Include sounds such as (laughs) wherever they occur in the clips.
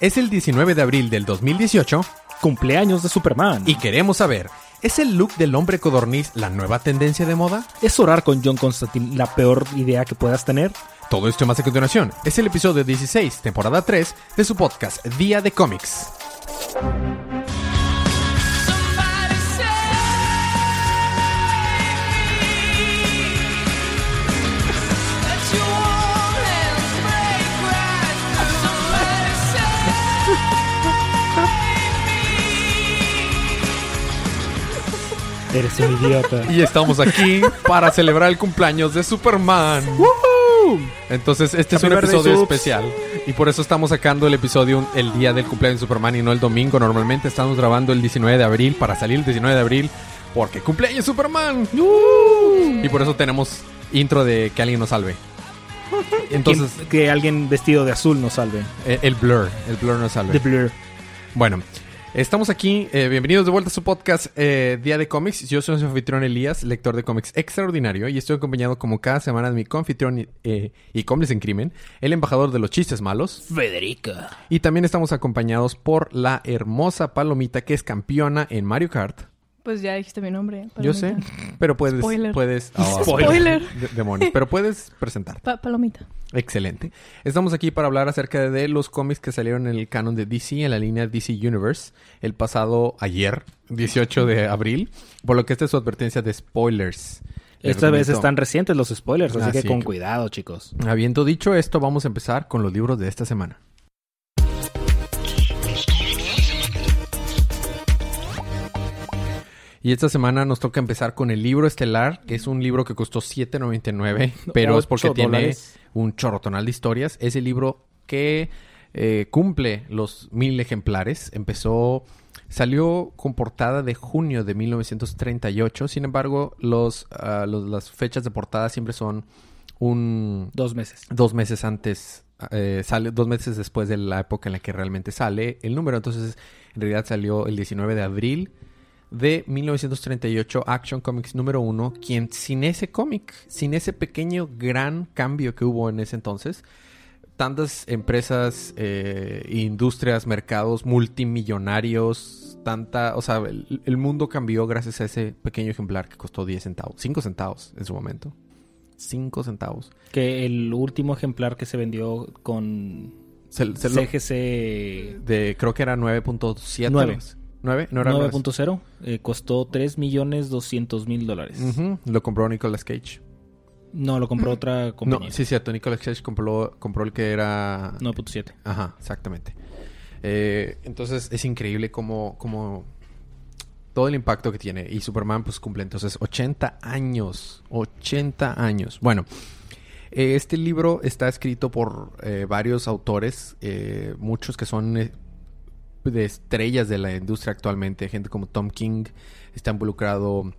Es el 19 de abril del 2018 Cumpleaños de Superman. y queremos saber, ¿es el look del hombre codorniz la nueva tendencia de moda? ¿Es orar con John Constantine la peor idea que puedas tener? Todo esto más a continuación. Es el episodio 16, temporada 3 de su podcast Día de Cómics. Eres un idiota. Y estamos aquí para celebrar el cumpleaños de Superman. Entonces, este es un birthday, episodio especial. Y por eso estamos sacando el episodio el día del cumpleaños de Superman y no el domingo. Normalmente estamos grabando el 19 de abril para salir el 19 de abril porque cumpleaños Superman. Y por eso tenemos intro de que alguien nos salve. Entonces, Que, que alguien vestido de azul nos salve. eh, el blur, el blur nos salve. The Blur. Bueno, estamos aquí. eh, bienvenidos de vuelta a su podcast eh, Día de Cómics. Yo soy su anfitrión Elías, lector de cómics extraordinario, y estoy acompañado como cada semana de mi confitrión eh, y cómplice en crimen, el embajador de los chistes malos. Federica. Y también estamos acompañados por la hermosa Palomita que es campeona en Mario Kart. Pues ya dijiste mi nombre. Yo sé, pero puedes... Spoiler. puedes oh, (laughs) Spoiler. de- demonios, pero puedes presentar. Pa- palomita. Excelente. Estamos aquí para hablar acerca de los cómics que salieron en el canon de DC, en la línea DC Universe, el pasado ayer, 18 de abril, por lo que esta es su advertencia de spoilers. Esta vez están recientes los spoilers, así Ah, que con que- cuidado, chicos. Habiendo dicho esto, vamos a empezar con los libros de esta semana. Y esta semana nos toca empezar con el libro estelar, que es un libro que costó $7.99, pero es porque tiene un chorrotonal de historias. Es el libro que eh, cumple los mil ejemplares. Empezó, salió con portada de junio de 1938. Sin embargo, los, los- las fechas de portada siempre son un Dos meses. dos meses antes. eh, sale dos meses después de la época en la que realmente sale el número. Entonces, en realidad salió el 19 de abril de 1938, Action Comics número uno, quien sin ese cómic, sin ese pequeño gran cambio que hubo en ese entonces, tantas empresas, eh, industrias, mercados multimillonarios, tanta, o sea, el, el mundo cambió gracias a ese pequeño ejemplar que costó 10 centavos, 5 centavos en su momento. 5 centavos. Que el último ejemplar que se vendió con Se, se lo- CGC de, creo que era 9.7. Nueve. ¿9? ¿No era 9.0 eh, costó 3 millones 200 mil dólares. Lo compró Nicolas Cage. No, lo compró otra compañía. No, sí, cierto. Nicolas Cage compró, compró el que era... 9.7. Ajá, exactamente. Eh, entonces es increíble como, como todo el impacto que tiene. Y Superman pues cumple entonces 80 años. 80 años. Bueno, eh, este libro está escrito por eh, varios autores, eh, muchos que son de estrellas de la industria actualmente. Gente como Tom King, está involucrado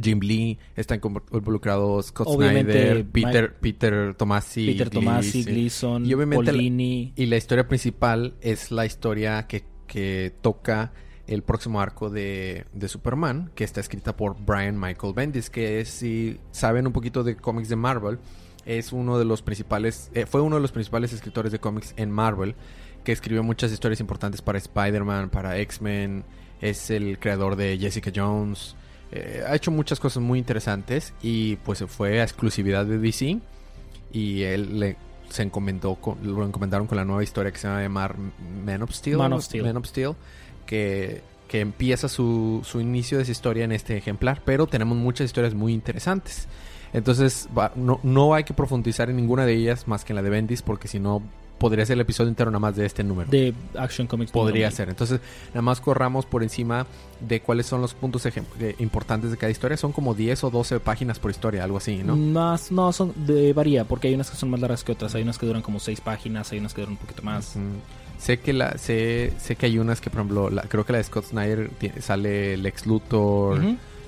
Jim Lee, está involucrado Scott Obviamente, Snyder, Mike- Peter, Peter Tomasi. Peter Tomasi, Gleason. Y obviamente la-. Y la historia principal es la historia que, que toca el próximo arco de, de Superman, que está escrita por Brian Michael Bendis, que es, si saben un poquito de cómics de Marvel, es uno de los principales, eh, fue uno de los principales escritores de cómics en Marvel, que escribió muchas historias importantes para Spider-Man, para X-Men, es el creador de Jessica Jones, eh, ha hecho muchas cosas muy interesantes y pues se fue a exclusividad de DC y él le, se encomendó con- lo encomendaron con la nueva historia que se va a llamar Man of Steel, Man of Steel. Man of Steel, que, que empieza su, su inicio de esa historia en este ejemplar, pero tenemos muchas historias muy interesantes. Entonces, va- no, no hay que profundizar en ninguna de ellas más que en la de Bendis, porque si no, podría ser el episodio entero nada más de este número. de Action Comics. Podría ser. Entonces, nada más corramos por encima de cuáles son los puntos importantes de cada historia. Son como 10 o 12 páginas por historia, algo así, ¿no? Más, no, son de, varía, porque hay unas que son más largas que otras. Hay unas que duran como 6 páginas, hay unas que duran un poquito más. Sé que la sé, sé que hay unas que, por ejemplo, la- creo que la de Scott Snyder tiene- sale Lex Luthor.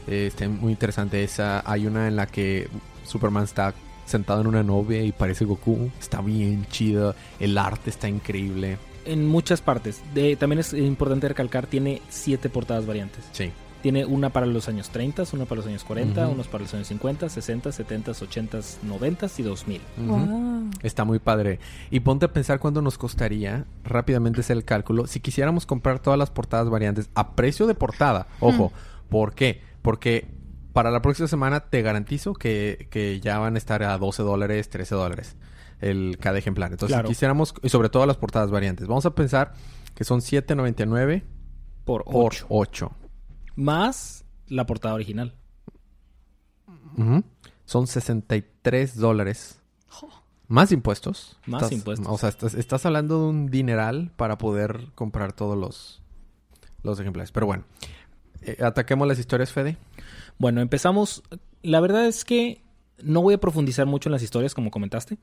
Eh, está muy interesante esa. Hay una en la que Superman está sentado en una novia y parece Goku. Está bien chido. El arte está increíble. En muchas partes. De, también es importante recalcar, tiene 7 portadas variantes. Sí. Tiene una para los años 30, una para los años 40, Ujú. unos para los años 50, 60, 70, 80, 90 y 2000. Ujú. Wow. Está muy padre. Y ponte a pensar cuánto nos costaría, rápidamente hacer el cálculo, si quisiéramos comprar todas las portadas variantes a precio de portada. Ojo, ¿por qué? Porque para la próxima semana te garantizo que, que ya van a estar a 12 dólares, 13 dólares el, cada ejemplar. Entonces, Claro. si quisiéramos, y sobre todo las portadas variantes, vamos a pensar que son 7.99 Por por 8. 8. Más la portada original. Ujú. Son 63 dólares. Más impuestos. Más Estás- impuestos. O sea, estás, estás hablando de un dineral para poder comprar todos los, los ejemplares. Pero bueno, eh, ataquemos las historias, Fede. Bueno, empezamos. La verdad es que no voy a profundizar mucho en las historias, como comentaste.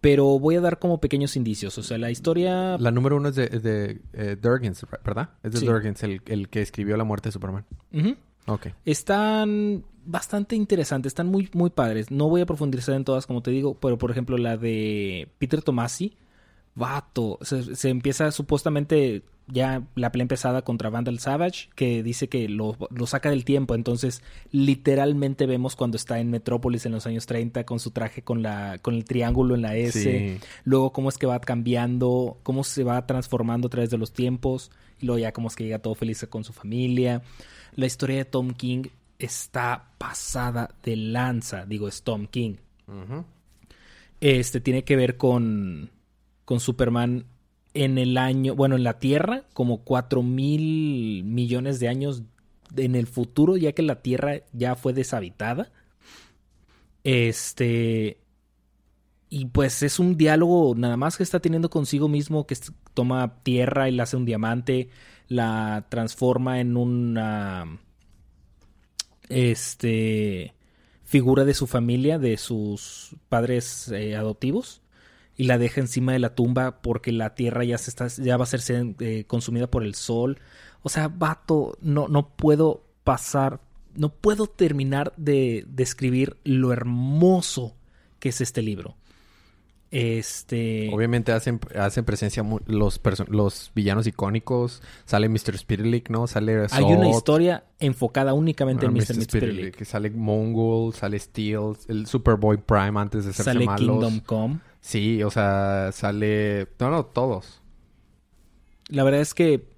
Pero voy a dar como pequeños indicios. O sea, la historia. La número uno es de, de eh, ¿verdad? Es de Sí. El, el que escribió La muerte de Superman. Ujú. Ok. Están bastante interesantes, están muy, muy padres. No voy a profundizar en todas, como te digo, pero por ejemplo la de Peter Tomasi, vato, se, se empieza supuestamente ya la pelea empezada contra Vandal Savage, que dice que lo, lo saca del tiempo, entonces literalmente vemos cuando está en Metrópolis en los años 30 con su traje con, la, con el triángulo en la S, Sí. luego cómo es que va cambiando, cómo se va transformando a través de los tiempos, y luego ya cómo es que llega todo feliz con su familia. La historia de Tom King está pasada de lanza, digo, es Tom King. Este tiene que ver con, con Superman en el año, bueno, en la Tierra, como 4 mil millones de años en el futuro, ya que la Tierra ya fue deshabitada. Este. Y pues es un diálogo nada más que está teniendo consigo mismo, que toma tierra y la hace un diamante, la transforma en una. Este. figura de su familia, de sus padres eh, adoptivos y la deja encima de la tumba porque la tierra ya se está ya va a ser eh, consumida por el sol. O sea, vato, no no puedo pasar, no puedo terminar de describir lo hermoso que es este libro. Este Obviamente hacen, hacen presencia los, los villanos icónicos. Sale Mr. Spitalik, ¿no? Sale hay una historia enfocada únicamente ah, en Mr. Mr. Spitalik, Sale Mongol, sale Steel, el Superboy Prime antes de ser Sale malos. Kingdom Come. Sí, o sea, sale... No, no, todos. La verdad es que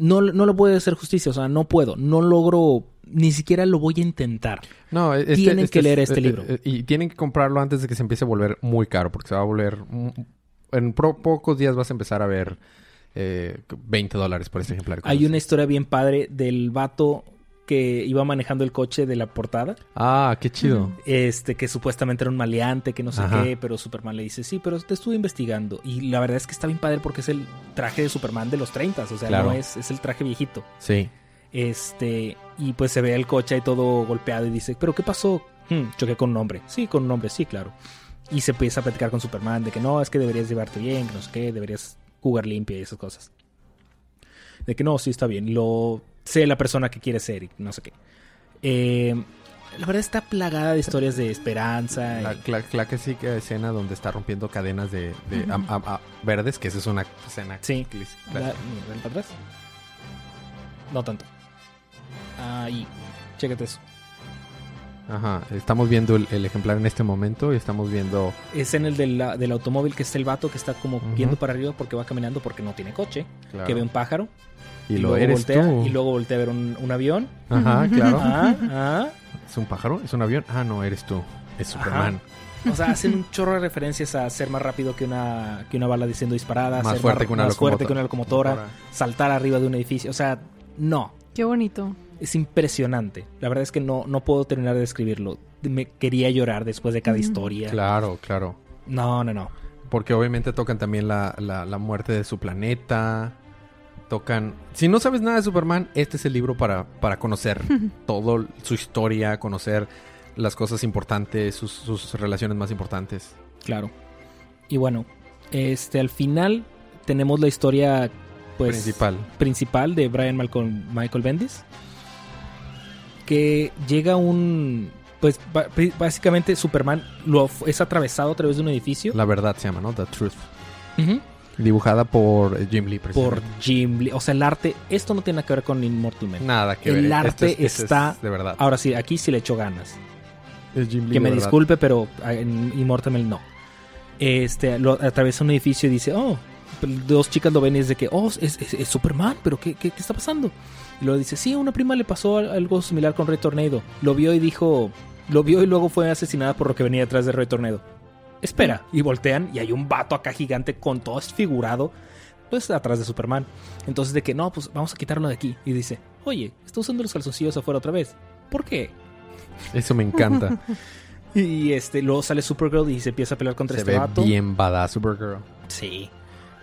no, no le puedo hacer justicia, o sea, no puedo, no logro, ni siquiera lo voy a intentar. No, este- Tienen que es- leer este eh, libro. eh, y tienen que comprarlo antes de que se empiece a volver muy caro, porque se va a volver... mm, En pro- pocos días vas a empezar a ver eh, 20 dólares por este ejemplar. Hay una historia bien padre del vato que iba manejando el coche de la portada, Ah, qué chido. este que supuestamente era un maleante, que no sé Ajá. qué, pero Superman le dice, sí, pero te estuve investigando. Y la verdad es que está bien padre porque es el traje de Superman de los 30, o sea, Claro. no es, es el traje viejito. Sí. Este, y pues se ve el coche ahí todo golpeado y dice, ¿pero qué pasó? "Hmm, choqué con un hombre. Sí, con un hombre, sí, claro. Y se empieza a platicar con Superman de que no, es que deberías llevarte bien, que no sé qué, deberías jugar limpia y esas cosas. De que no, sí está bien, lo sé la persona que quiere ser y no sé qué. Eh, la verdad está plagada de historias de esperanza. La, y- la- la clásica escena donde está rompiendo cadenas de, verdes, que esa es una escena Sí. La- clásica. ¿ven para atrás? No tanto. Ahí, chécate eso. Ajá. Estamos viendo el, el ejemplar en este momento y estamos viendo... Es en el del, del automóvil que está el vato que está como Ujú. viendo para arriba porque va caminando porque no tiene coche. claro, Que ve un pájaro. Y lo luego eres voltea, tú. Y luego voltea a ver un, un avión. Ajá, claro. Ah, ah. ¿Es un pájaro? ¿Es un avión? Ah, no, eres tú. Es Ajá. Superman. O sea, hacen un chorro de referencias a ser más rápido que una, que una bala diciendo disparada. Más ser fuerte que una más fuerte locomotora. que una locomotora. Saltar arriba de un edificio. O sea, no. Qué bonito. Es impresionante. La verdad es que no, no puedo terminar de describirlo. Me quería llorar después de cada historia. Claro, claro. No, no, no. Porque obviamente tocan también la, la- la muerte de su planeta. Tocan... Si no sabes nada de Superman, este es el libro para, para conocer (laughs) todo su historia, conocer las cosas importantes, sus, sus relaciones más importantes. Claro. Y bueno, este al final tenemos la historia pues Principal. principal de Brian Malcolm, Michael Bendis que llega un pues básicamente Superman lo es atravesado a través de un edificio La verdad se llama, ¿no? The Truth. Ujú. Dibujada por Jim Lee, por. Jim Lee. O sea, el arte, esto no tiene nada que ver con Immortal Man. Nada que el ver. arte Esto es- esto es está- de verdad. Ahora sí, aquí sí le echó ganas. Es Jim Lee Que me disculpe, pero ah, en Immortal Man no. Este, lo, atraviesa un edificio y dice, oh, dos chicas lo ven y es de que, oh, es, es- es Superman, pero ¿qué, qué, qué está pasando? Y luego dice, sí, a una prima le pasó al- algo similar con Rey Tornado. Lo vio y dijo, lo vio y luego fue asesinada por lo que venía detrás de Rey Tornado. Espera, y voltean y hay un vato acá gigante con todo desfigurado, pues atrás de Superman. Entonces de que, no, pues vamos a quitarlo de aquí. Y dice, oye, está usando los calzoncillos afuera otra vez. ¿Por qué? Eso me encanta. (laughs) Y este, luego sale Supergirl y se empieza a pelear contra Se este ve vato. bien badass Supergirl. Sí.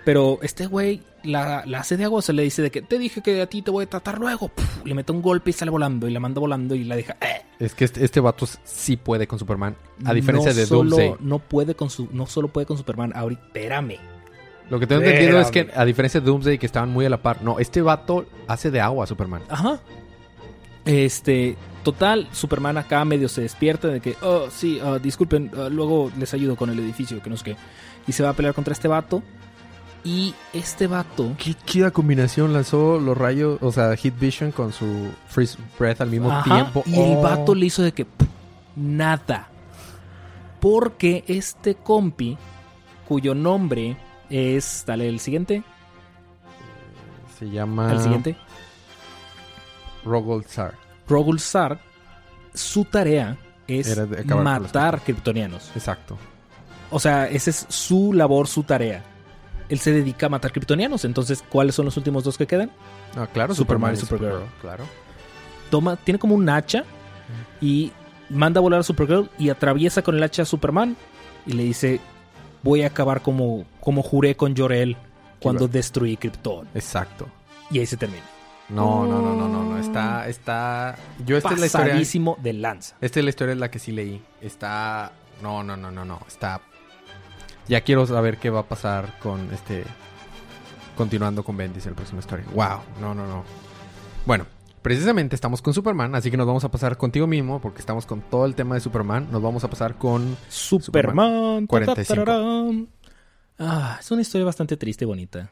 Pero este güey la, la hace de agua, se le dice de que te dije que a ti te voy a tratar luego. Puf, le mete un golpe y sale volando y la manda volando y la deja. ¡eh! Es que este, este vato sí puede con Superman. A diferencia no de solo, Doomsday. No puede con su, no solo puede con Superman. Ahorita, espérame. Lo que tengo entendido es Espérame. que, a diferencia de Doomsday, que estaban muy a la par. No, este vato hace de agua a Superman. Ajá. Este, total, Superman acá medio se despierta de que, oh, sí, ah, disculpen, ah, luego les ayudo con el edificio, que no sé qué. Y se va a pelear contra este vato. Y este vato Qué chida combinación. Lanzó los rayos, o sea, Heat Vision con su Freeze Breath al mismo Ajá, tiempo. Y el Oh. vato le hizo de que pff, nada. Porque este compi, cuyo nombre es. Dale el siguiente. Se llama. El siguiente. Rogol Tsar. Rogul Sark, su tarea es matar kryptonianos. Exacto. O sea, esa es su labor, su tarea. Él se dedica a matar kryptonianos. Entonces, ¿cuáles son los últimos dos que quedan? Ah, claro, Superman Superman, y Supergirl. Supergirl. Claro. Toma, tiene como un hacha y manda a volar a Supergirl y atraviesa con el hacha a Superman y le dice, voy a acabar como, como juré con Jor-El cuando destruí Krypton. Exacto. Y ahí se termina. No, no, no, no, no, no. Está, está. Yo esta es la historia. De lanza. Esta es la historia en la que sí leí. Está. No, no, no, no, no. Está. Ya quiero saber qué va a pasar con este. Continuando con Bendis en la próxima historia. Wow. No, no, no. Bueno, precisamente estamos con Superman, así que nos vamos a pasar contigo mismo, porque estamos con todo el tema de Superman. Nos vamos a pasar con. Superman. ta, ta, 45. tararán. Ah, es una historia bastante triste y bonita.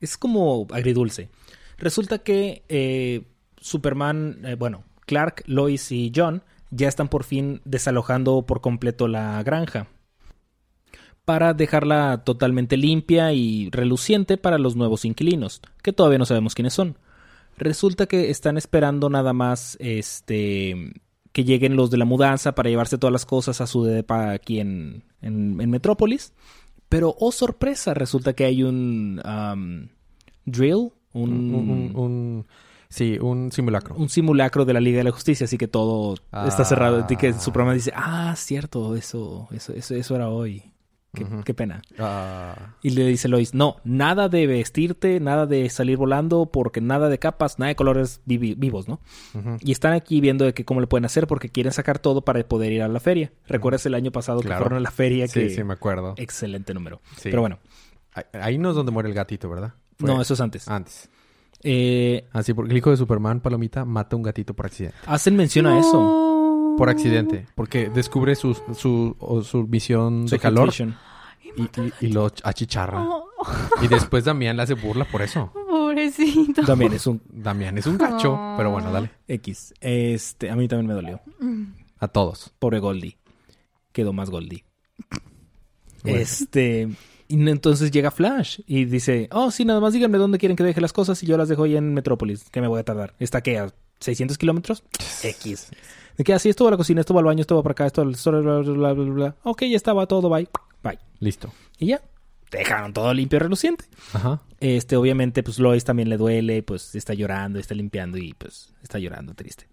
Es como agridulce. Resulta que eh, Superman, eh, bueno, Clark, Lois y John ya están por fin desalojando por completo la granja. Para dejarla totalmente limpia y reluciente para los nuevos inquilinos, que todavía no sabemos quiénes son. Resulta que están esperando nada más este que lleguen los de la mudanza para llevarse todas las cosas a su depa aquí en, en, en Metrópolis. Pero, oh sorpresa, resulta que hay un um, drill, un, Un, un- un- sí, un simulacro. un simulacro de la Liga de la Justicia, así que todo está Ah. cerrado. Y que Superman dice, ah, cierto, eso, eso, eso, eso era hoy. Qué, pena. Ah, Y le dice Lois, no, nada de vestirte, nada de salir volando, porque nada de capas, nada de colores vivos, ¿no? Y están aquí viendo de que cómo le pueden hacer porque quieren sacar todo para poder ir a la feria. ¿Recuerdas el año pasado que fueron a la feria? Sí, que... sí, me acuerdo. Excelente número. Sí. Pero bueno, Ahí- no es donde muere el gatito, ¿verdad? Fue no, eso es antes. Antes. Eh, Así, porque el hijo de Superman, Palomita, mata a un gatito por accidente. hacen mención a eso. Por accidente. Porque descubre su, su, o su visión Su de calor y, y- y lo achicharra. Oh, Y después Damián le hace burla por eso. pobrecito. También es un Damián es un gacho. Oh. Pero bueno, dale. X. Este, a mí también me dolió. A todos. Pobre Goldie. Quedó más Goldie. Bueno. Este. Y entonces llega Flash y dice: Oh, sí, nada más díganme dónde quieren que deje las cosas y yo las dejo ahí en Metrópolis. Que me voy a tardar. ¿Está qué? ¿A 600 kilómetros? X. De que así esto va a la cocina, esto va al baño, esto va para acá, bla, bla, bla, bla. Ok, ya estaba todo, bye. Bye. Listo. Y ya. Dejaron todo limpio y reluciente. Ajá. Este, obviamente, pues Lois también le duele, pues está llorando, está limpiando y pues está llorando triste.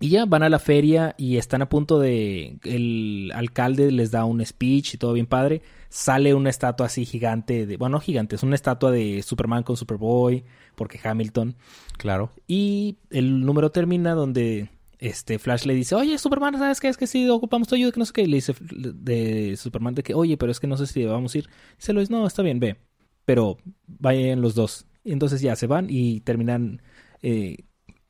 Y ya van a la feria y están a punto de. El alcalde les da un speech y todo bien padre. Sale una estatua así gigante de. Bueno, no gigante, es una estatua de Superman con Superboy, porque Hamilton. Claro. Y el número termina donde este Flash le dice, oye, Superman, ¿sabes qué? Es que si ocupamos tu ayuda, que no sé qué. Y le dice de Superman de que, oye, pero es que no sé si vamos a ir. Dice Lois, no, está bien, ve. Pero vayan los dos. Y entonces ya se van y terminan... eh,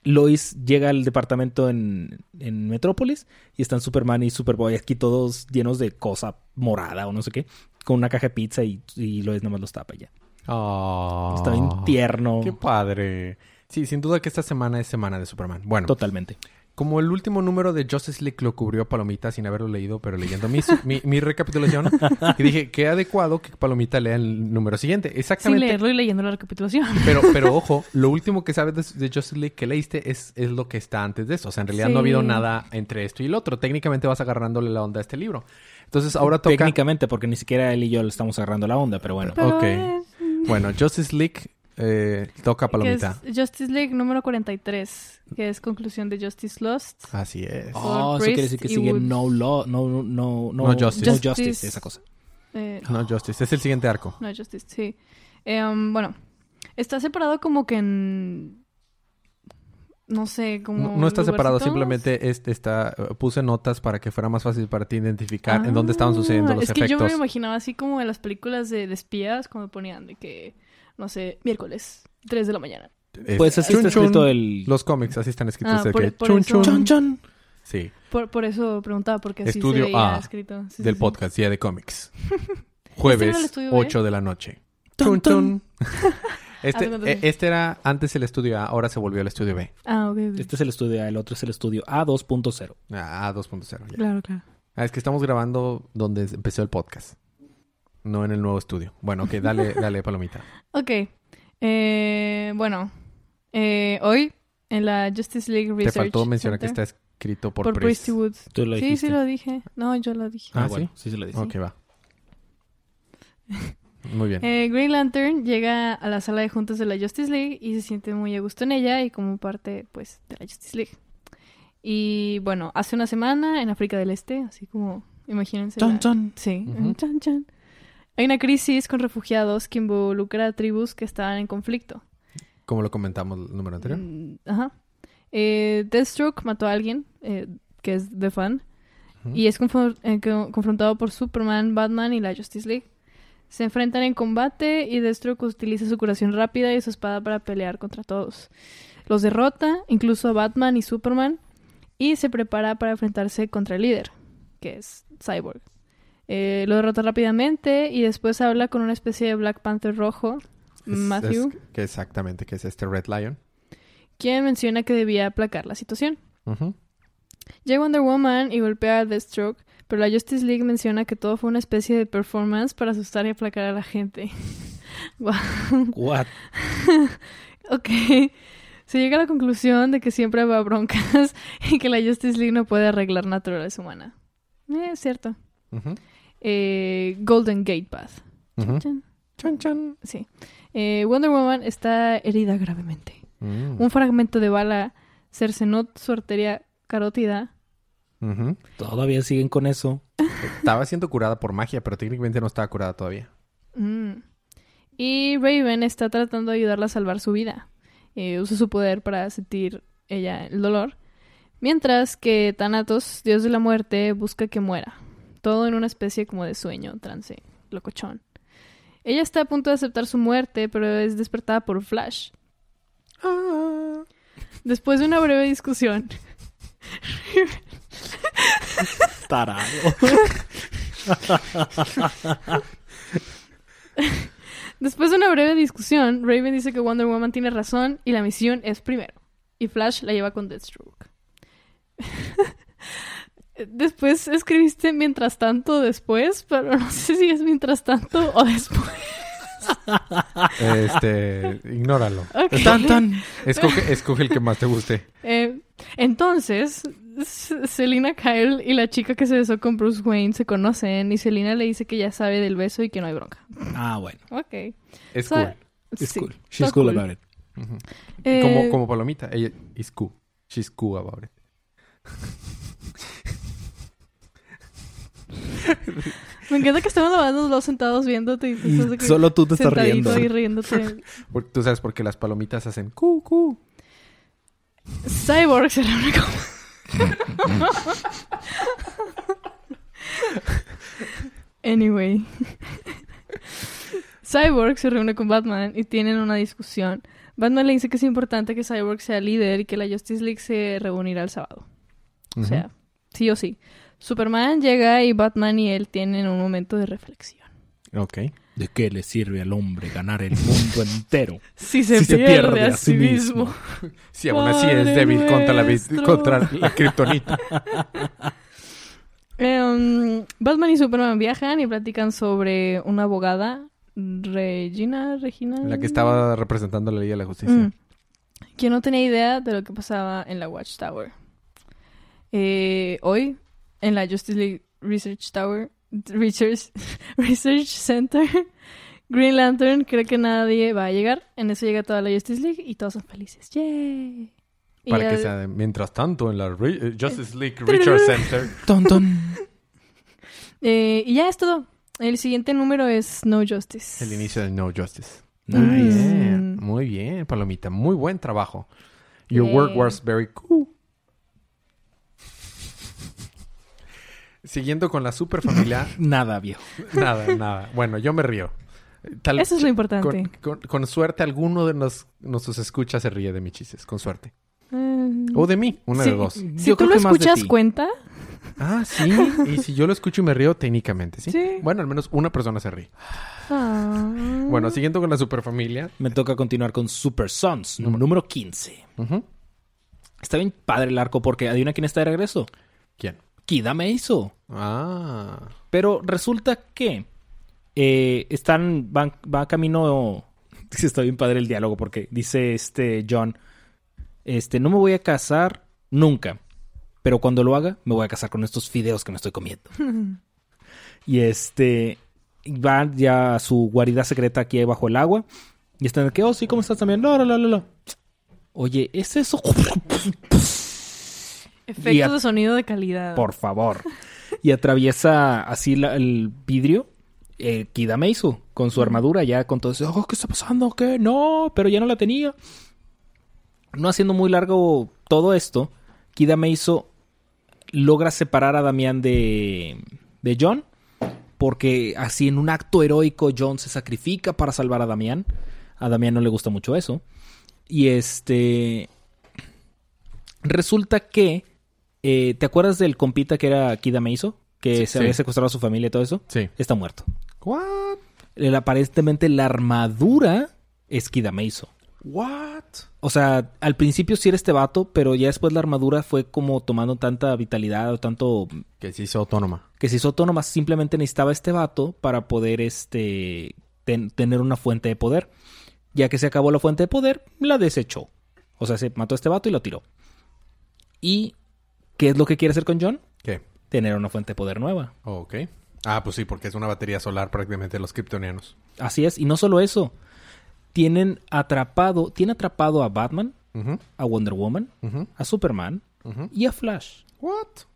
Lois llega al departamento en, en Metrópolis y están Superman y Superboy aquí todos llenos de cosa morada o no sé qué, con una caja de pizza y, y Lois nomás los tapa ya. Ah. Está bien tierno. Qué padre. Sí, sin duda que esta semana es semana de Superman. Bueno, Totalmente. Como el último número de Justice League lo cubrió Palomita sin haberlo leído, pero leyendo mi, mi, mi recapitulación, (laughs) y dije, qué adecuado que Palomita lea el número siguiente. Sin Exactamente. leerlo y leyendo la recapitulación. Pero, pero ojo, (laughs) lo último que sabes de, de Justice League que leíste es, es lo que está antes de eso. O sea, en realidad no ha habido nada entre esto y el otro. Técnicamente vas agarrándole la onda a este libro. Entonces ahora toca... Técnicamente, porque ni siquiera él y yo le estamos agarrando la onda, pero bueno. Pero ok. es- Bueno, Justice League eh, toca que Palomita. es Justice League número 43, que es conclusión de Justice Lost. Así es. Oh, eso Priest quiere decir que sigue no law, no, no, no, No justice. no Justice. justice, esa cosa. Eh, No, Justice. Es el siguiente arco. No, Justice, sí. Eh, um, bueno, está separado como que en... No sé, como... No, no está separado, simplemente este está, puse notas para que fuera más fácil para ti identificar en dónde estaban sucediendo Ah, los es que yo me efectos. imaginaba así como en las películas de, de espías, cuando ponían de que, no sé, miércoles, 3 de la mañana. Es Pues así chun, está chun. escrito el... Los cómics así están escritos. Ah, de por- que por chun, eso- chun. Chon. Sí, Por, por eso preguntaba, porque así Estudio se veía A escrito. Sí, del sí. podcast Día de Cómics. (laughs) ¿Este Jueves, era el estudio B? 8 de la noche. Tun, Chun, chun. (laughs) Este, eh, sí. este era antes el estudio A, ahora se volvió el estudio B. Ah. Este es el estudio A, el otro es el estudio A2.0. Ah, 2.0. ya. Claro, claro. Ah, es que estamos grabando donde empezó el podcast. No en el nuevo estudio. Bueno, ok, dale, (laughs) dale, palomita. Ok. Eh, bueno, eh, hoy en la Justice League Research Te faltó mencionar que está escrito por, por, Priest. Woods. Tú lo Sí, dijiste. sí lo dije. No, yo lo dije. Ah, Ah, bueno, sí, sí lo dije. Ok, va. Muy bien. Eh, Green Lantern llega a la sala de juntas de la Justice League y se siente muy a gusto en ella y como parte, pues, de la Justice League. Y bueno, hace una semana en África del Este, así como, imagínense. Chon, la- chon. Sí, Ujú. chan, chan. Hay una crisis con refugiados que involucra a tribus que estaban en conflicto. Como lo comentamos el número anterior. Mm, Ajá. Eh, Deathstroke mató a alguien, eh, que es The Fan, y es eh, co- confrontado por Superman, Batman y la Justice League. Se enfrentan en combate y Deathstroke utiliza su curación rápida y su espada para pelear contra todos. Los derrota, incluso a Batman y Superman, y se prepara para enfrentarse contra el líder, que es Cyborg. Eh, lo derrota rápidamente y después habla con una especie de Black Panther rojo, Es- Matthew, es- que exactamente, que es este Red Lion. quien menciona que debía aplacar la situación. Llega Wonder Woman y golpea a Deathstroke, pero la Justice League menciona que todo fue una especie de performance para asustar y aplacar a la gente. (laughs) Guau. What? (laughs) ok. Se llega a la conclusión de que siempre va broncas (laughs) y que la Justice League no puede arreglar naturaleza humana. Eh, es cierto. Eh, Golden Gate Path. Chan. Chan, chan. Sí. Eh, Wonder Woman está herida gravemente. Mm. Un fragmento de bala cercenó su arteria carótida. Todavía siguen con eso. Estaba siendo curada por magia, pero técnicamente no estaba curada todavía. Mm. Y Raven está tratando de ayudarla a salvar su vida. Eh, usa su poder para sentir ella el dolor. Mientras que Thanatos, dios de la muerte, busca que muera. Todo en una especie como de sueño, trance, locochón. Ella está a punto de aceptar su muerte, pero es despertada por Flash. Después de una breve discusión, Tarado. Después de una breve discusión, Raven dice que Wonder Woman tiene razón y la misión es primero. Y Flash la lleva con Deathstroke. Después escribiste mientras tanto después, pero no sé si es mientras tanto o después. Este, ignóralo. Tan, tan. Escoge, escoge el que más te guste. Eh, entonces, Selina Kyle y la chica que se besó con Bruce Wayne se conocen y Selina le dice que ya sabe del beso y que no hay bronca. Ah, bueno. Ok. Es So- cool. It's sí, cool. She's cool, about it. Ujú. Eh, Como, como palomita. Ella is cool. She's cool about it. (laughs) Me encanta que estemos lavando los dos sentados viéndote y tú estás de que Solo tú te estás riendo. y riéndote. (laughs) Tú sabes por qué las palomitas hacen cu, cu. Cyborg se reúne con... anyway. Cyborg se reúne con Batman y tienen una discusión. Batman le dice que es importante que Cyborg sea líder y que la Justice League se reunirá el sábado. O sea, sí o sí. Superman llega y Batman y él tienen un momento de reflexión. Ok. ¿De qué le sirve al hombre ganar el mundo entero? (laughs) Si se, Si se pierde, a sí mismo. Sí, (laughs) aún así es débil contra la, contra la (laughs) kriptonita. Em, Batman y Superman viajan y platican sobre una abogada, Regina, Regina. La que estaba representando la Liga de la Justicia. Mm. Que no tenía idea de lo que pasaba en la Watchtower. Eh, hoy, en la Justice League Research Tower, Research, (laughs) Research Center, (laughs) Green Lantern cree que nadie va a llegar. En eso llega toda la Justice League y todos son felices. ¡Yay! Para que sea Mientras tanto, en la Re- eh, Justice League Richard (laughs) Center. Ton, ton. eh, y ya es todo. El siguiente número es No Justice. El inicio del No Justice. Nice. Mm. Muy bien, Palomita. Muy buen trabajo. Your Yeah. work was very cool. Siguiendo con la super familia. (laughs) Nada, viejo. nada, nada. Bueno, yo me río. Tal- Eso es lo importante. con, con- con suerte, alguno de nos, nuestros escuchas se ríe de mis chistes. Con suerte. Mm. O de mí, una Sí. de dos. Si Yo tú creo lo escuchas, cuenta. Ah, sí. Y si yo lo escucho y me río, técnicamente, ¿sí? Sí. Bueno, al menos una persona se ríe. Ah. Bueno, siguiendo con la superfamilia. Me toca continuar con Super Sons, nú- número 15. Ujú. Está bien padre el arco porque adivina quién está de regreso. ¿Quién? Kida me hizo. Ah. Pero resulta que eh, están, van, va camino. (laughs) Está bien padre el diálogo porque dice este John: Este, no me voy a casar nunca. Pero cuando lo haga, me voy a casar con estos fideos que me estoy comiendo. (laughs) y este va ya a su guarida secreta aquí bajo el agua. Y están de que, oh, sí, ¿cómo estás también? No, no, no, no, no. Oye, ¿es eso? (laughs) Efectos de sonido de calidad. Por favor. Y atraviesa así la- el vidrio. Eh, Kida Meizu con su armadura ya con todo eso. Oh, ¿Qué está pasando? ¿Qué? No, pero ya no la tenía. No haciendo muy largo todo esto, Kida Meizu logra separar a Damián de, de John. Porque así en un acto heroico John se sacrifica para salvar a Damián. A Damián no le gusta mucho eso. Y este... Resulta que... eh, ¿Te acuerdas del compita que era Kida Meizo? Que Sí, se sí. había secuestrado a su familia y todo eso. Sí. Está muerto. What? El- aparentemente la armadura es Kida Meizo. What? O sea, al principio sí era este vato, pero ya después la armadura fue como tomando tanta vitalidad o tanto Que se hizo autónoma. que se hizo autónoma. Simplemente necesitaba este vato para poder este ten- tener una fuente de poder. Ya que se acabó la fuente de poder, la desechó. O sea, se mató a este vato y lo tiró. ¿Y qué es lo que quiere hacer con John? ¿Qué? Tener una fuente de poder nueva. Ok. Ah, pues sí, porque es una batería solar prácticamente de los kryptonianos. Así es. Y no solo eso. Tienen atrapado, tiene atrapado a Batman, a Wonder Woman, a Superman y a Flash. What?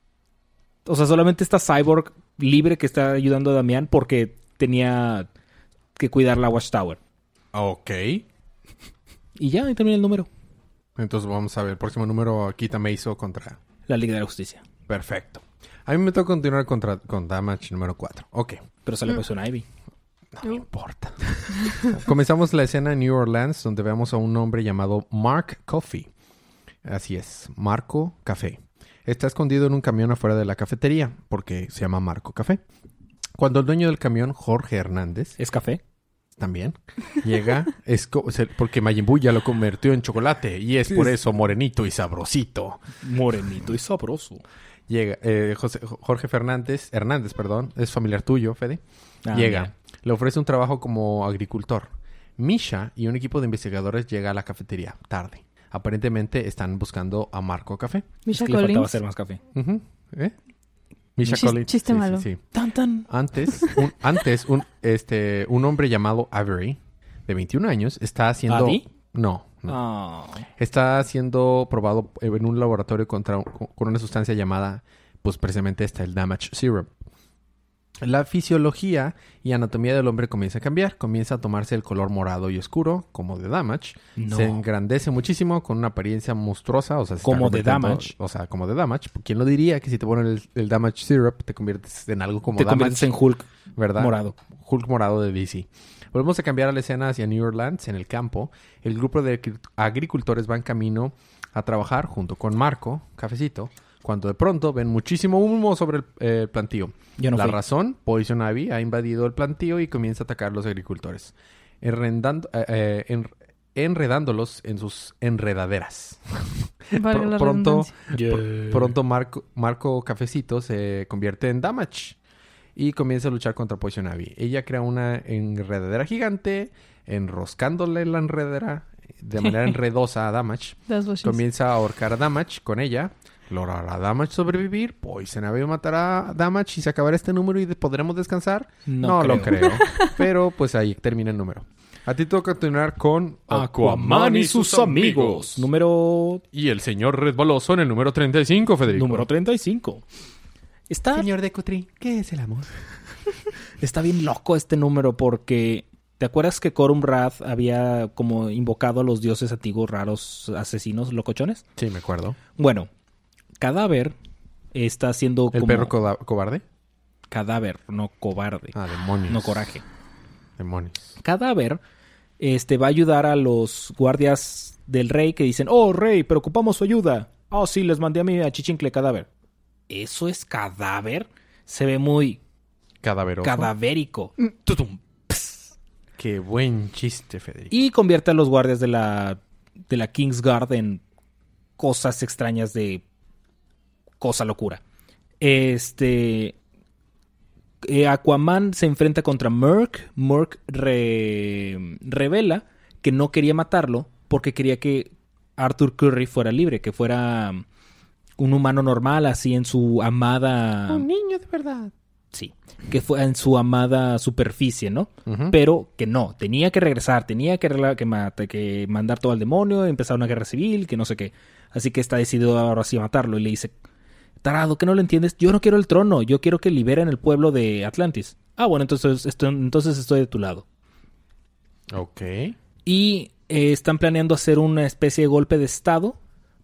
O sea, solamente está Cyborg libre que está ayudando a Damián porque tenía que cuidar la Watchtower. Ok. Y ya, ahí termina el número. Entonces vamos a ver el próximo número. Quita Meizo contra... La Liga de la Justicia. Perfecto. A mí me toca continuar contra, con Damage número 4. Ok. Pero sale Poison Ivy. No me importa. (laughs) Comenzamos la escena en New Orleans donde vemos a un hombre llamado Mark Coffee. Así es, Marco Café. Está escondido en un camión afuera de la cafetería porque se llama Marco Café. Cuando el dueño del camión, Jorge Hernández, ¿Es café? También llega, es porque Majin Buu ya lo convirtió en chocolate y es por eso morenito y sabrosito. Morenito y sabroso. Llega, eh, José- Jorge Fernández, Hernández, perdón, es familiar tuyo, Fede. Ah, Llega. mira. Le ofrece un trabajo como agricultor. Misha y un equipo de investigadores llega a la cafetería tarde. Aparentemente están buscando a Marco Café. Misha Es que le faltaba Collins. hacer más café. ¿Eh? Misha Chis- Collins. chiste Sí, malo. sí. Tan, tan. Antes, un, antes un, este, un hombre llamado Avery, de 21 años, está haciendo... ¿Adi? No, no. Ah. Está siendo probado en un laboratorio contra, con una sustancia llamada, pues precisamente esta, el Damage Syrup. La fisiología y anatomía del hombre comienza a cambiar, comienza a tomarse el color morado y oscuro, como de Damage. No. Se engrandece muchísimo con una apariencia monstruosa, o sea, se Como de Damage. O sea, como de Damage. ¿Quién lo diría que si te ponen el, el Damage Syrup te conviertes en algo como Te Damage? conviertes en Hulk ¿verdad? morado. Hulk morado de DC. Volvemos a cambiar a la escena hacia New Orleans, en el campo. El grupo de agri- agricultores va en camino a trabajar junto con Marco, Cafecito, cuando de pronto ven muchísimo humo sobre el eh, plantío. Yo no la fui. razón, Poison Ivy ha invadido el plantío y comienza a atacar a los agricultores, enredando- eh, eh, en- enredándolos en sus enredaderas. Valga Pr- la pronto, pr- pronto Marco, Marco Cafecito se convierte en Damage y comienza a luchar contra Poison Ivy. Ella crea una enredadera gigante, enroscándole la enredadera de manera (laughs) enredosa a Damage. Comienza a ahorcar a Damage con ella. Logrará Damage sobrevivir. Poison Ivy matará a Damage y se acabará este número y podremos descansar. No, lo creo. (laughs) Pero pues ahí termina el número. A ti toca continuar con Aquaman y sus amigos. Número, Y el señor resbaloso en el número 35, Federico. número 35. Está, Señor de Cutri, ¿qué es el amor? (laughs) está bien loco este número porque... ¿Te acuerdas que Corum Rath había como invocado a los dioses antiguos raros asesinos locochones? Sí, me acuerdo. Bueno, Cadáver está haciendo ¿El como... perro cobarde? Cadáver, no cobarde. Ah, demonios. No coraje. Demonios. Cadáver este, va a ayudar a los guardias del rey que dicen, oh rey, pero ocupamos su ayuda. Oh sí, les mandé a mí a Chichincle cadáver. ¿Eso es cadáver? Se ve muy Cadaveroso. cadavérico. Tutum. Qué buen chiste, Federico. Y convierte a los guardias de la, de la Kingsguard en cosas extrañas de cosa locura. Este. eh, Aquaman se enfrenta contra Merc. Merc re- revela que no quería matarlo porque quería que Arthur Curry fuera libre, que fuera un humano normal, así en su amada. niño de verdad. Sí, que fue en su amada superficie, ¿no? Pero que no, tenía que regresar, tenía que, que, mate- que mandar todo al demonio, empezar una guerra civil, que no sé qué. Así que está decidido ahora sí a matarlo y le dice, tarado, ¿qué no lo entiendes? Yo no quiero el trono, yo quiero que liberen el pueblo de Atlantis. Ah, bueno, entonces, esto- entonces estoy de tu lado. Ok. Y eh, están planeando hacer una especie de golpe de estado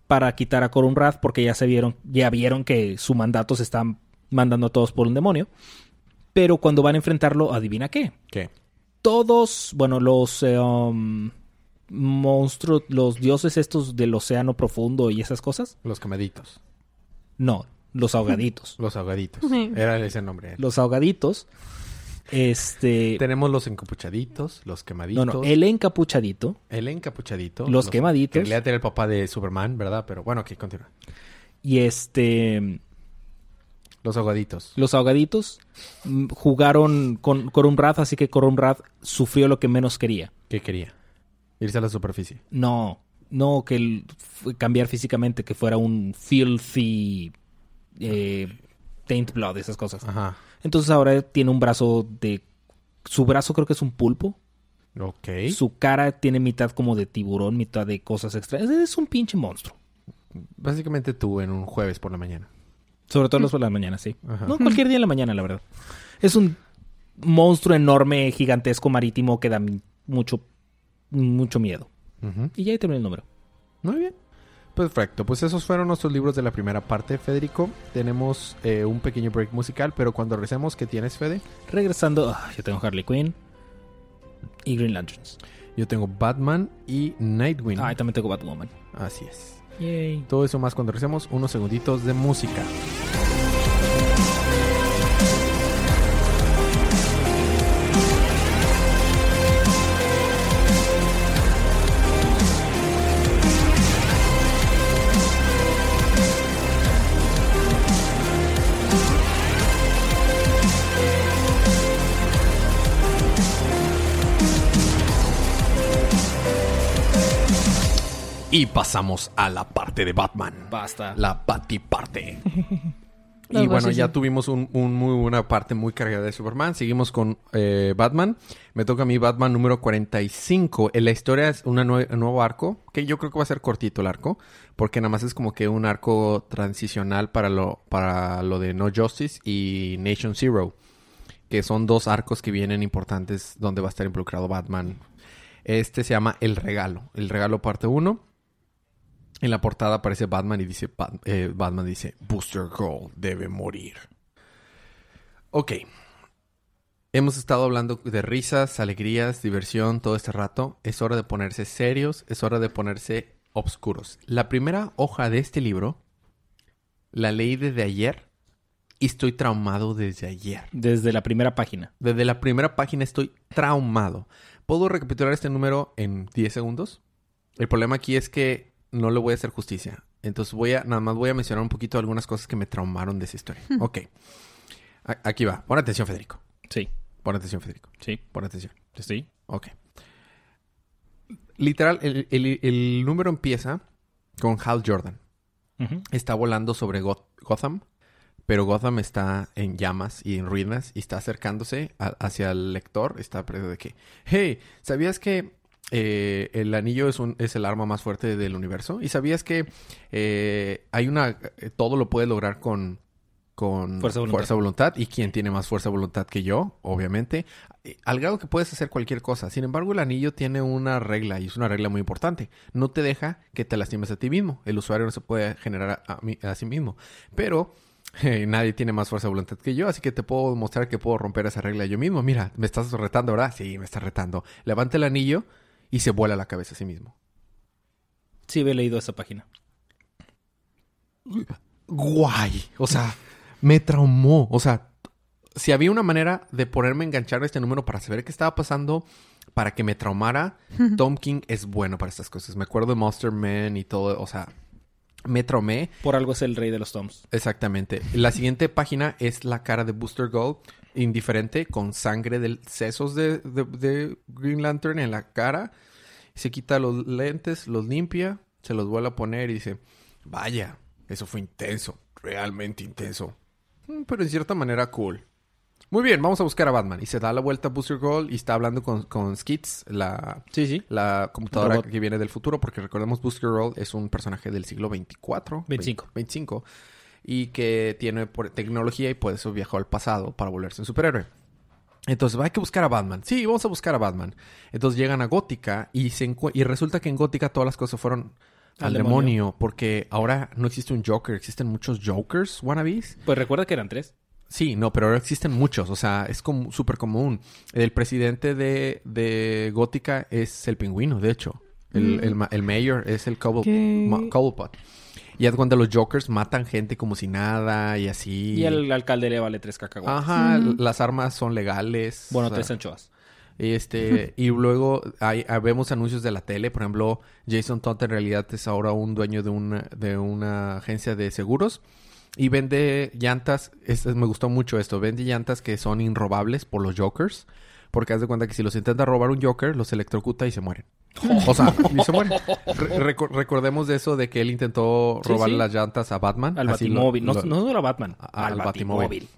para quitar a Corunrath porque ya se vieron, ya vieron que su mandato se están mandando a todos por un demonio. Pero cuando van a enfrentarlo, adivina qué. ¿Qué? todos, bueno, los eh, um, monstruos, los dioses estos del océano profundo y esas cosas, Los camaditos. No, los ahogaditos. (laughs) Los ahogaditos. Era ese nombre. Los ahogaditos, este, Tenemos los encapuchaditos, los no, quemaditos. no, el encapuchadito, El encapuchadito. Los quemaditos. Que en realidad era el papá de Superman, ¿verdad? Pero bueno, ok, continúa. y este, Los ahogaditos. los ahogaditos mm, jugaron con Corumrath, así que Corumrath sufrió lo que menos quería. ¿Qué quería? Irse a la superficie. No, no que el- cambiar físicamente, que fuera un filthy eh, taint blood, esas cosas. Ajá. Entonces ahora tiene un brazo de... Su brazo creo que es un pulpo. Ok. Su cara tiene mitad como de tiburón, mitad de cosas extrañas. Es un pinche monstruo. Básicamente tú en un jueves por la mañana. Sobre todo los por la mañana, sí. Ajá. No, cualquier día en la mañana, la verdad. Es un monstruo enorme, gigantesco, marítimo que da mucho, mucho miedo. Y ya ahí terminé el número. Muy bien. Perfecto. Pues esos fueron nuestros libros de la primera parte, Federico. Tenemos eh, un pequeño break musical, pero cuando regresemos, ¿qué tienes, Fede? Regresando, ah, yo tengo Harley Quinn y Green Lanterns. Yo tengo Batman y Nightwing. Ah, y también tengo Batwoman. Así es. Yay. Todo eso más cuando regresemos, unos segunditos de música. Y pasamos a la parte de Batman. Basta. La Batiparte. (laughs) y bueno, ya tuvimos un, un muy buena parte muy cargada de Superman. Seguimos con eh, Batman. Me toca a mí Batman número 45. En la historia es una nue- un nuevo arco, que yo creo que va a ser cortito el arco, porque nada más es como que un arco transicional para lo, para lo de No Justice y Nation Zero, que son dos arcos que vienen importantes donde va a estar involucrado Batman. Este se llama El Regalo. El Regalo parte 1. En la portada aparece Batman y dice, Bat- eh, Batman dice, Booster Girl debe morir. Ok. Hemos estado hablando de risas, alegrías, diversión todo este rato. Es hora de ponerse serios, es hora de ponerse obscuros. La primera hoja de este libro La leí desde ayer y estoy traumado desde ayer. Desde la primera página. Desde la primera página estoy traumado. ¿Puedo recapitular este número en 10 segundos? El problema aquí es que no le voy a hacer justicia. Entonces voy a, nada más voy a mencionar un poquito algunas cosas que me traumaron de esa historia. ok. A- aquí va. Pon atención, Federico. Sí, Pon atención, Federico. sí, Pon atención. sí. Ok. Literal, el, el- el número empieza con Hal Jordan. Está volando sobre Goth- Gotham, pero Gotham está en llamas y en ruinas y está acercándose hacia el lector. Está pre- de que, hey, ¿sabías que eh, el anillo es, un, es el arma más fuerte del universo? ¿Y sabías que eh, hay una... eh, todo lo puedes lograr con... Con Fuerza de voluntad. fuerza voluntad. ¿Y quién tiene más fuerza de voluntad que yo? Obviamente. Eh, Al grado que puedes hacer cualquier cosa. Sin embargo, el anillo tiene una regla y es una regla muy importante. No te deja que te lastimes a ti mismo. El usuario no se puede generar a, a mí- a sí mismo. Pero (laughs) eh, nadie tiene más fuerza de voluntad que yo, así que te puedo mostrar que puedo romper esa regla yo mismo. Mira, me estás retando, ¿verdad? Sí, me estás retando. Levanta el anillo y se vuela la cabeza a sí mismo. Sí, había leído esa página. Guay. O sea, me traumó. O sea, si había una manera de ponerme a enganchar a este número para saber qué estaba pasando, para que me traumara, Tom King es bueno para estas cosas. Me acuerdo de Monster Man y todo. O sea, me traumé. Por algo es el rey de los toms. Exactamente. La siguiente página es la cara de Booster Gold, indiferente, con sangre de sesos de, de- de Green Lantern en la cara. Se quita los lentes, los limpia, se los vuelve a poner y dice, vaya, eso fue intenso, realmente intenso. Mm, Pero en cierta manera cool. Muy bien, vamos a buscar a Batman. Y se da la vuelta a Booster Gold y está hablando con, con Skits, la, Sí, sí. la computadora Robot. que viene del futuro, porque recordemos Booster Gold es un personaje del siglo 24. 25. 25. Y que tiene por- tecnología y por eso viajó al pasado para volverse un superhéroe. Entonces, hay que buscar a Batman. Sí, vamos a buscar a Batman. Entonces llegan a Gótica y, se y resulta que en Gótica todas las cosas fueron al, Al demonio. demonio. Porque ahora no existe un Joker, existen muchos Jokers, wannabes. Pues recuerda que eran tres. Sí, no, pero ahora existen muchos, o sea, es como súper común. El presidente de, de Gótica es el pingüino, de hecho. El, el, ma- el mayor es el Cobblepot. Y es cuando los Jokers matan gente como si nada y así. Y al alcalde le vale tres cacahuates. Ajá, las armas son legales. Bueno, o sea, tres anchoas. este, y luego hay, ah, vemos anuncios de la tele. Por ejemplo, Jason Todd en realidad es ahora un dueño de una, de una agencia de seguros. Y vende llantas. Este, me gustó mucho esto. Vende llantas que son inrobables por los Jokers. Porque haz de cuenta que si los intenta robar un Joker, los electrocuta y se mueren. (laughs) O sea, y se mueren. Re- reco- recordemos de eso de que él intentó Sí, sí. las llantas a Batman. Al Así Batimóvil. No, lo- no era Batman. a- al al Batimóvil. Batimóvil.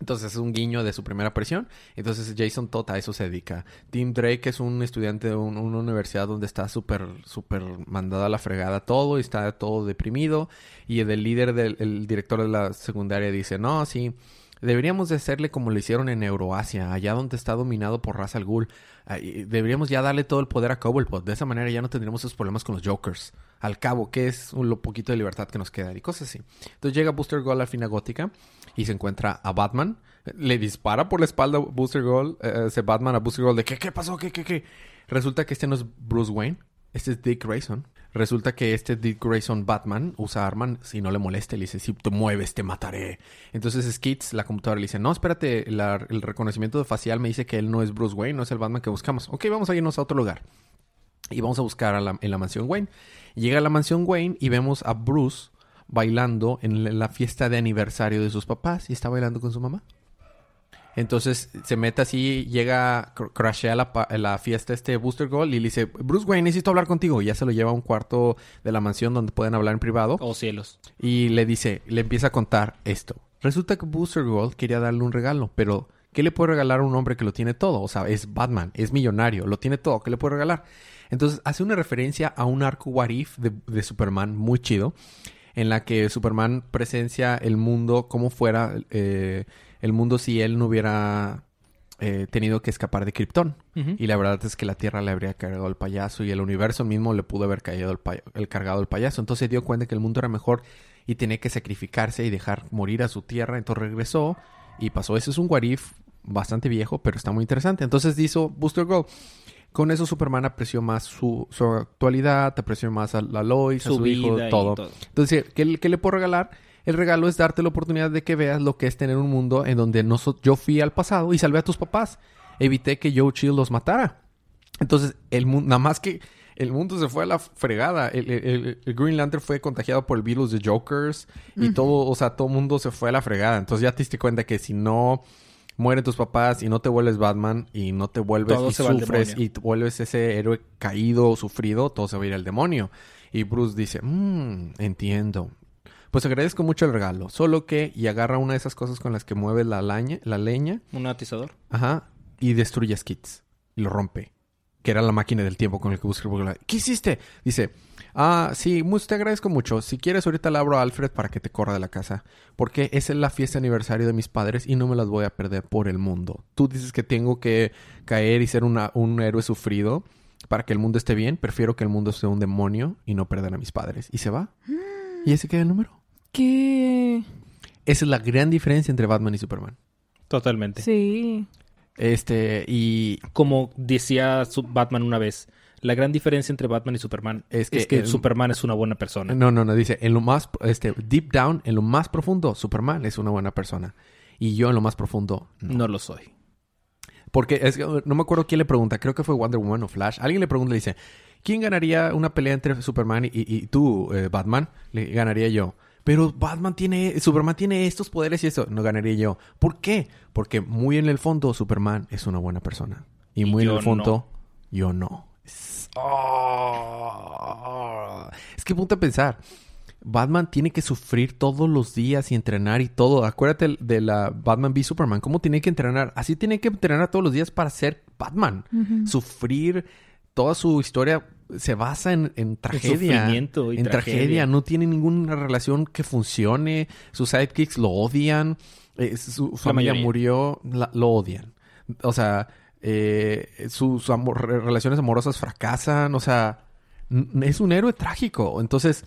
Entonces es un guiño de su primera aparición. Entonces Jason Todd a eso se dedica. Tim Drake es un estudiante de un- una universidad donde está súper, súper mandada a la fregada todo y está todo deprimido. Y el líder del el director de la secundaria dice, no, sí, deberíamos de hacerle como lo hicieron en Euroasia, allá donde está dominado por Ra's al Ghul. Ah, Deberíamos ya darle todo el poder a Cobblepot. De esa manera ya no tendríamos esos problemas con los Jokers. Al cabo, que es un- lo poquito de libertad que nos queda y cosas así. Entonces llega Booster Gold al fin a Gótica y se encuentra a Batman. Le dispara por la espalda Booster Gold, eh, ese Batman a Booster Gold de ¿qué, qué pasó? ¿Qué, qué, qué? Resulta que este no es Bruce Wayne, este es Dick Grayson. Resulta que este Dick Grayson Batman usa armas si no le molesta. Le dice, si te mueves te mataré. Entonces Skits, la computadora, le dice, no, espérate, la- el reconocimiento facial me dice que él no es Bruce Wayne, no es el Batman que buscamos. Ok, vamos a irnos a otro lugar. Y vamos a buscar a en la mansión Wayne. Llega a la mansión Wayne y vemos a Bruce bailando en la fiesta de aniversario de sus papás y está bailando con su mamá. Entonces se mete así, llega, cr- crashea la, pa- la fiesta este Booster Gold y le dice, Bruce Wayne, necesito hablar contigo. Y ya se lo lleva a un cuarto de la mansión donde pueden hablar en privado. Oh, cielos. Y le dice, le empieza a contar esto. Resulta que Booster Gold quería darle un regalo, pero ¿qué le puede regalar a un hombre que lo tiene todo? O sea, es Batman, es millonario, lo tiene todo, ¿qué le puede regalar? Entonces hace una referencia a un arco What If de, de Superman muy chido, en la que Superman presencia el mundo como fuera eh, el mundo si él no hubiera eh, tenido que escapar de Krypton. Y la verdad es que la Tierra le habría cargado el payaso y el universo mismo le pudo haber caído el, el cargado el payaso. Entonces se dio cuenta que el mundo era mejor y tenía que sacrificarse y dejar morir a su tierra. Entonces regresó y pasó. Ese es un what if bastante viejo, pero está muy interesante. Entonces hizo Booster Gold. Con eso Superman apreció más su, su actualidad, apreció más a la Lois, a Su su hijo, todo. todo. Entonces, ¿qué, qué le puedo regalar? El regalo es darte la oportunidad de que veas lo que es tener un mundo en donde no so- yo fui al pasado y salvé a tus papás. Evité que Joe Chill los matara. Entonces, el mundo, nada más que el mundo se fue a la fregada. El, el- el- el Green Lantern fue contagiado por el virus de Jokers y todo, o sea, todo el mundo se fue a la fregada. Entonces ya te diste cuenta que si no mueren tus papás y no te vuelves Batman y no te vuelves Todo y sufres y te vuelves ese héroe caído o sufrido, todo se va a ir al demonio. Y Bruce dice, mmm, entiendo. Pues agradezco mucho el regalo, solo que y agarra una de esas cosas con las que mueve la, laña, la leña Un atizador. Ajá. Y destruye a Skids. Y lo rompe. Que era la máquina del tiempo con el que busca. ¿Qué hiciste? Dice, ah, sí, te agradezco mucho. Si quieres, ahorita le abro a Alfred para que te corra de la casa. Porque esa es la fiesta de aniversario de mis padres y no me las voy a perder por el mundo. Tú dices que tengo que caer y ser una- un héroe sufrido para que el mundo esté bien. Prefiero que el mundo sea un demonio y no perder a mis padres. Y se va. Y ese queda el número. ¿Qué? Esa es la gran diferencia entre Batman y Superman. Totalmente. Sí. Este, y Como decía Batman una vez, la gran diferencia entre Batman y Superman Es es que el- Superman es una buena persona. No, no, no, dice, en lo más, este, deep down, en lo más profundo, Superman es una buena persona. Y yo en lo más profundo, no. No lo soy. Porque es que, no me acuerdo quién le pregunta, creo que fue Wonder Woman o Flash. Alguien le pregunta, le dice, ¿quién ganaría una pelea entre Superman y, y- y tú, eh, Batman? Le ganaría yo. Pero Batman tiene, Superman tiene estos poderes y eso, no ganaría yo. ¿Por qué? Porque muy en el fondo, Superman es una buena persona. Y Y muy en el fondo, yo no. Es, Oh. Es que ponte a pensar. Batman tiene que sufrir todos los días y entrenar y todo. Acuérdate de la Batman v Superman. ¿Cómo tiene que entrenar? Así tiene que entrenar todos los días para ser Batman. Sufrir. Toda su historia se basa en, en tragedia. sufrimiento y en tragedia. tragedia. No tiene ninguna relación que funcione. Sus sidekicks lo odian. Eh, su familia murió. la- lo odian. O sea, eh, sus amor- relaciones amorosas fracasan. O sea, es un héroe trágico. Entonces,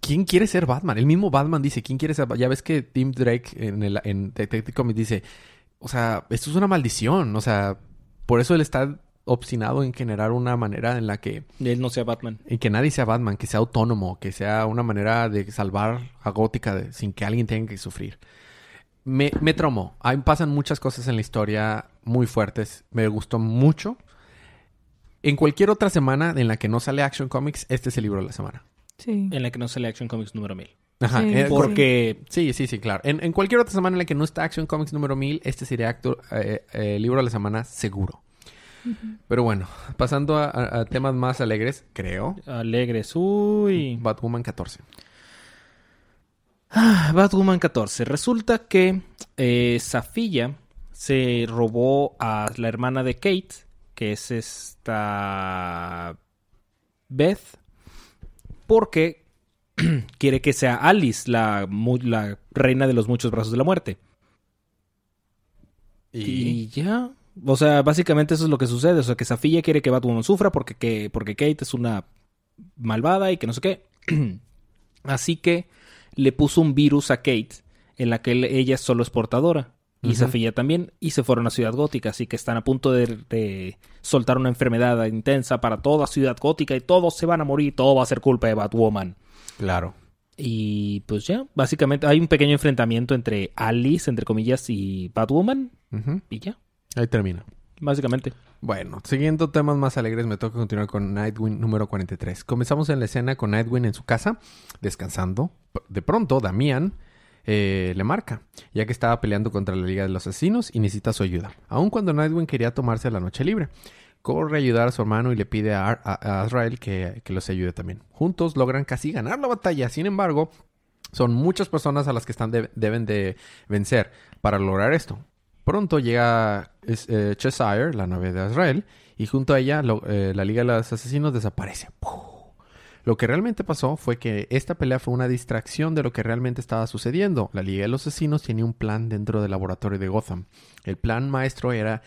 ¿quién quiere ser Batman? El mismo Batman dice, ¿quién quiere ser Batman? Ya ves que Tim Drake en, el, en Detective Comics dice, o sea, esto es una maldición. O sea, por eso él está obstinado en generar una manera en la que Él no sea Batman. y que nadie sea Batman, que sea autónomo, que sea una manera de salvar a Gótica de- sin que alguien tenga que sufrir. Me, me traumó. Ahí pasan muchas cosas en la historia muy fuertes. Me gustó mucho. En cualquier otra semana en la que no sale Action Comics, este es el libro de la semana. Sí. En la que no sale Action Comics número 1000. Ajá. Sí, eh, sí. Porque Sí, sí, sí, claro. En, en cualquier otra semana en la que no está Action Comics número 1000, este sería acto, eh, eh, libro de la semana seguro. Pero bueno, pasando a, a- a temas más alegres, creo. alegres. Uy. Batwoman 14. Ah, Batwoman 14. Resulta que eh, se robó a la hermana de Kate, que es esta Beth, porque (clears throat) quiere que sea Alice la reina de los muchos brazos de la muerte. Y ya. O sea, básicamente eso es lo que sucede. O sea, que Safiya quiere que Batwoman sufra porque, que, porque Kate es una malvada y que no sé qué. (clears throat) Así que le puso un virus a Kate en la que ella solo es portadora. Y. Safiya también. Y se fueron a Ciudad Gótica. Así que están a punto de, de soltar una enfermedad intensa para toda Ciudad Gótica. Y todos se van a morir. Todo va a ser culpa de Batwoman. Claro. Y pues ya, básicamente hay un pequeño enfrentamiento entre Alice, entre comillas, y Batwoman. Y ya, Ahí termina. básicamente. Bueno, siguiendo temas más alegres, me toca continuar con Nightwing número 43. Comenzamos en la escena con Nightwing en su casa, descansando. De pronto, Damián eh, le marca, ya que estaba peleando contra la Liga de los Asesinos y necesita su ayuda. Aun cuando Nightwing quería tomarse la noche libre. Corre a ayudar a su hermano y le pide a, Ar- a- a Azrael que, que los ayude también. Juntos logran casi ganar la batalla. Sin embargo, son muchas personas a las que están de- deben de vencer para lograr esto. Pronto llega eh, Cheshire, la nave de Azrael, y junto a ella eh, la Liga de los Asesinos desaparece. Lo que realmente pasó fue que esta pelea fue una distracción de lo que realmente estaba sucediendo. La Liga de los Asesinos tenía un plan dentro del laboratorio de Gotham. El plan maestro era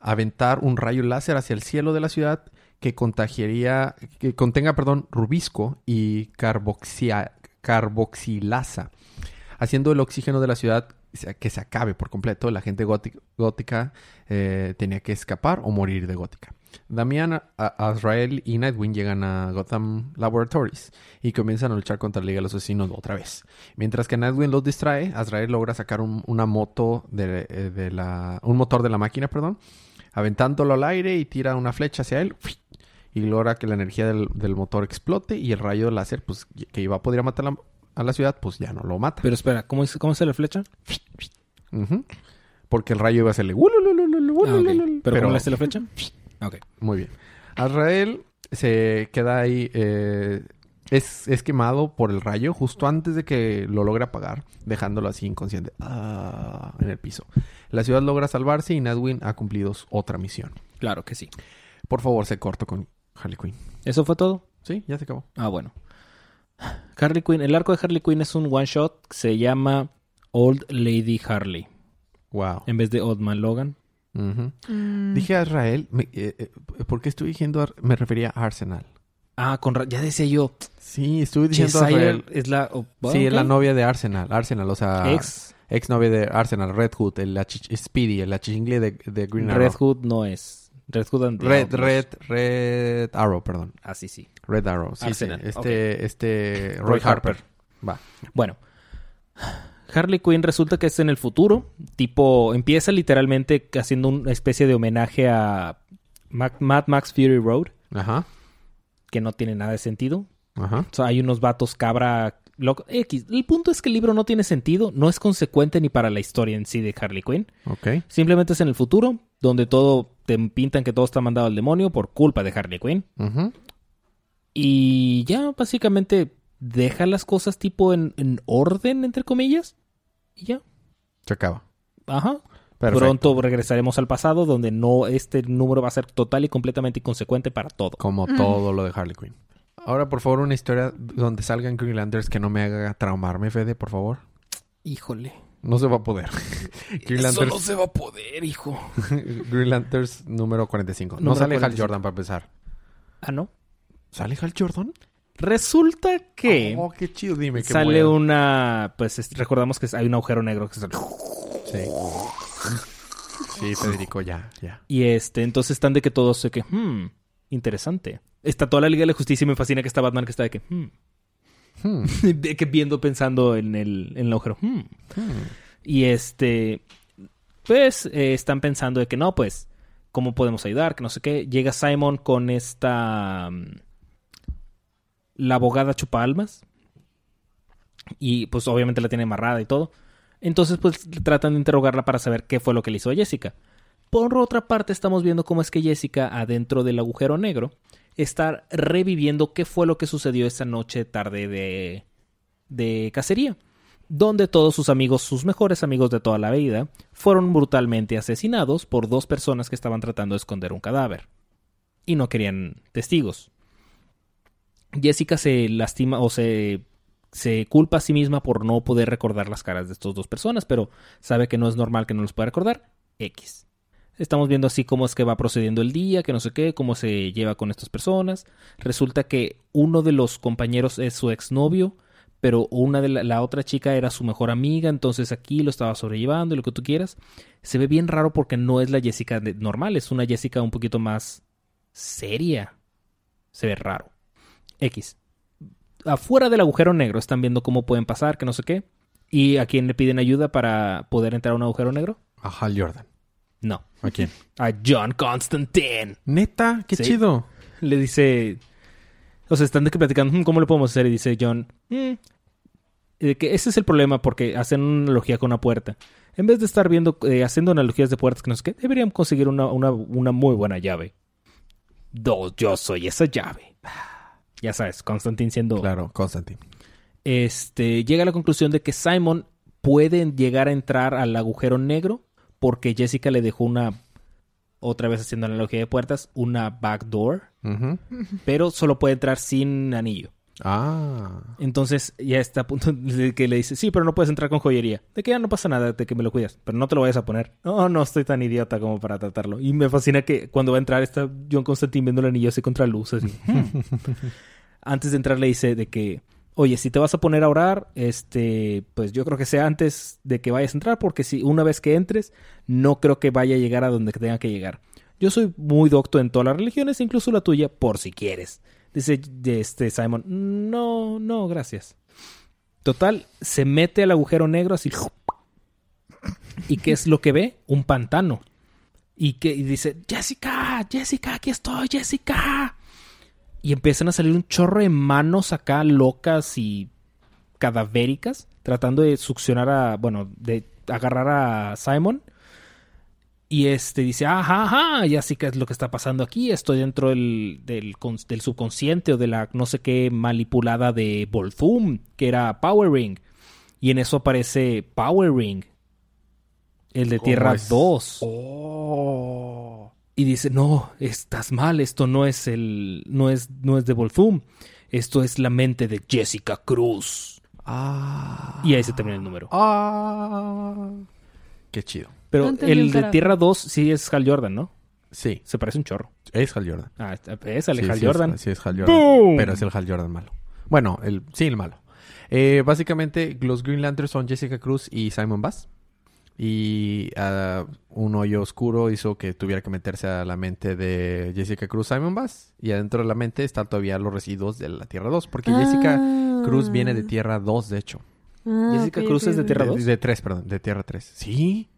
aventar un rayo láser hacia el cielo de la ciudad que contagiaría, que contenga, perdón, rubisco y carboxilasa, haciendo el oxígeno de la ciudad que se acabe por completo. La gente góti- gótica eh, tenía que escapar o morir de gótica. Damian, Azrael y Nightwing llegan a Gotham Laboratories y comienzan a luchar contra la Liga de los Asesinos otra vez. Mientras que Nightwing los distrae, Azrael logra sacar un- una moto de, eh, la... un motor de la máquina, perdón, aventándolo al aire y tira una flecha hacia él y logra que la energía del, del motor explote y el rayo láser, pues, que iba a poder matar la- a la ciudad, pues ya no lo mata. Pero espera, ¿cómo es, cómo es la flecha? Porque el rayo iba a hacerle... "Ululululu, Ah, ulululu", ¿Pero, cómo le hace la flecha? Ok. Muy bien. Azrael se queda ahí. eh, es, es quemado por el rayo justo antes de que lo logre apagar, dejándolo así inconsciente ah, en el piso. La ciudad logra salvarse y Nightwing ha cumplido otra misión. Claro que sí. Por favor, se corto con Harley Quinn. ¿Eso fue todo? Sí, ya se acabó. Ah, bueno. Harley Quinn. El arco de Harley Quinn es un one shot. que Se llama Old Lady Harley. Wow. En vez de Old Man Logan. Mm. Dije a Israel, me- eh, eh, ¿por qué estoy diciendo? Ar- Me refería a Arsenal. Ah, con ya decía yo. Sí, estuve diciendo a Azrael. es la. oh, Sí, es la novia de Arsenal. Arsenal, o sea, Ex. ex novia de Arsenal, Red Hood, el Speedy, el achichingle de, de Green Arrow. Red Hood no es. Red Hood and the Red, Outlaws. Red, Red Arrow, perdón. Ah, sí, sí. Red Arrow, sí, sí. Este, este, Roy, Roy Harper. Harper. Va. Bueno. Harley Quinn resulta que es en el futuro. Tipo, empieza literalmente haciendo una especie de homenaje a Mac- Mad Max Fury Road. Ajá, Que no tiene nada de sentido. ajá. O sea, hay unos vatos cabra loco. X. El punto es que el libro no tiene sentido, no es consecuente ni para la historia en sí de Harley Quinn. Ok. Simplemente es en el futuro, donde todo te pintan que todo está mandado al demonio por culpa de Harley Quinn. Y ya básicamente deja las cosas tipo en, en orden, entre comillas. Y ya. Se acaba. Ajá. Perfecto. Pronto regresaremos al pasado, donde no este número va a ser total y completamente inconsecuente para todo. Como todo lo de Harley Quinn. Ahora, por favor, una historia donde salgan Greenlanders que no me haga traumarme, Fede, por favor. Híjole. No se va a poder. (laughs) Greenlanders, se va a poder, hijo. (laughs) Greenlanders número 45. no Número sale Hal 45. Jordan para empezar. Ah, ¿no? ¿Sale Hal Jordan? Resulta que Oh, qué chido, dime. que sale muera. una... Pues es- recordamos que hay un agujero negro que se- Sí. Sí, Federico, ya, ya. Y este, entonces están de que todos se que... Hmm, interesante. Está toda la Liga de la Justicia y me fascina que está Batman que está de que... Hmm. Hmm, (laughs) que viendo, pensando en el, en el agujero. Hmm. hmm. Y este, pues eh, están pensando de que no, pues, ¿cómo podemos ayudar? Que no sé qué. Llega Simon con esta, mm, la abogada chupa almas. Y pues obviamente la tiene amarrada y todo. Entonces pues tratan de interrogarla para saber qué fue lo que le hizo a Jessica. Por otra parte estamos viendo cómo es que Jessica adentro del agujero negro está reviviendo qué fue lo que sucedió esa noche tarde de, de cacería donde todos sus amigos, sus mejores amigos de toda la vida, fueron brutalmente asesinados por dos personas que estaban tratando de esconder un cadáver. Y no querían testigos. Jessica se lastima o se, se culpa a sí misma por no poder recordar las caras de estas dos personas, pero sabe que no es normal que no los pueda recordar. X. Estamos viendo así cómo es que va procediendo el día, que no sé qué, cómo se lleva con estas personas. Resulta que uno de los compañeros es su exnovio, pero una de la, la otra chica era su mejor amiga, entonces aquí lo estaba sobrellevando y lo que tú quieras. Se ve bien raro porque no es la Jessica normal, es una Jessica un poquito más seria. Se ve raro. X. Afuera del agujero negro están viendo cómo pueden pasar, que no sé qué. ¿Y a quién le piden ayuda para poder entrar a un agujero negro? A Hal Jordan. No. ¿A quién? A John Constantine. Neta, qué Sí. chido. Le dice. O sea, están de que platicando, "Mm, ¿cómo le podemos hacer? Y dice John, "Mm". Que ese es el problema porque hacen una analogía con una puerta. En vez de estar viendo, eh, haciendo analogías de puertas que no sé qué, deberían conseguir una, una, una muy buena llave. Dos, yo soy esa llave. Ya sabes, Constantine siendo. Claro, Constantine. Este, llega a la conclusión de que Simon puede llegar a entrar al agujero negro porque Jessica le dejó una, otra vez haciendo analogía de puertas, una backdoor, Ujú. pero solo puede entrar sin anillo. Ah. Entonces ya está a punto de que le dice, sí, pero no puedes entrar con joyería. De que ya no pasa nada, de que me lo cuidas, pero no te lo vayas a poner. No, no estoy tan idiota como para tratarlo. Y me fascina que cuando va a entrar está John Constantine viendo el anillo así contra luces. así. (laughs) Antes de entrar le dice de que, oye, si te vas a poner a orar, este, pues yo creo que sea antes de que vayas a entrar, porque si una vez que entres, no creo que vaya a llegar a donde tenga que llegar. Yo soy muy docto en todas las religiones, incluso la tuya, por si quieres. Dice este Simon, no, no, gracias. Total, se mete al agujero negro así. ¿Y qué es lo que ve? Un pantano. Y que y dice, Jessica, Jessica, aquí estoy, Jessica. Y empiezan a salir un chorro de manos acá locas y cadavéricas, tratando de succionar a, bueno, de agarrar a Simon. Y este dice, ajá, ajá, ya sí que es lo que está pasando aquí. Estoy dentro del, del, cons- del subconsciente o de la no sé qué manipulada de Volthum, que era Power Ring. Y en eso aparece Power Ring, el de ¿Cómo Tierra es? 2. Oh. Y dice, no, estás mal, esto no es el. no es, no es de Volthum. Esto es la mente de Jessica Cruz. Ah. Y ahí se termina el número. Ah. Qué chido. Pero No el de. Tierra 2 sí es Hal Jordan, ¿no? Sí, Se parece un chorro. es Hal Jordan. Ah, es sí, Hal sí Jordan. Es, sí, es Hal Jordan. ¡Boom! Pero es el Hal Jordan malo. Bueno, el, sí, el malo. Eh, básicamente, los Green Lanterns son Jessica Cruz y Simon Bass. Y ah, un hoyo oscuro hizo que tuviera que meterse a la mente de Jessica Cruz, Simon Bass. Y adentro de la mente están todavía los residuos de la Tierra 2. Porque Jessica Cruz viene de Tierra 2, de hecho. Ah, Jessica Cruz es de. Tierra De, 2? de 3, perdón. De Tierra 3. ¿Sí?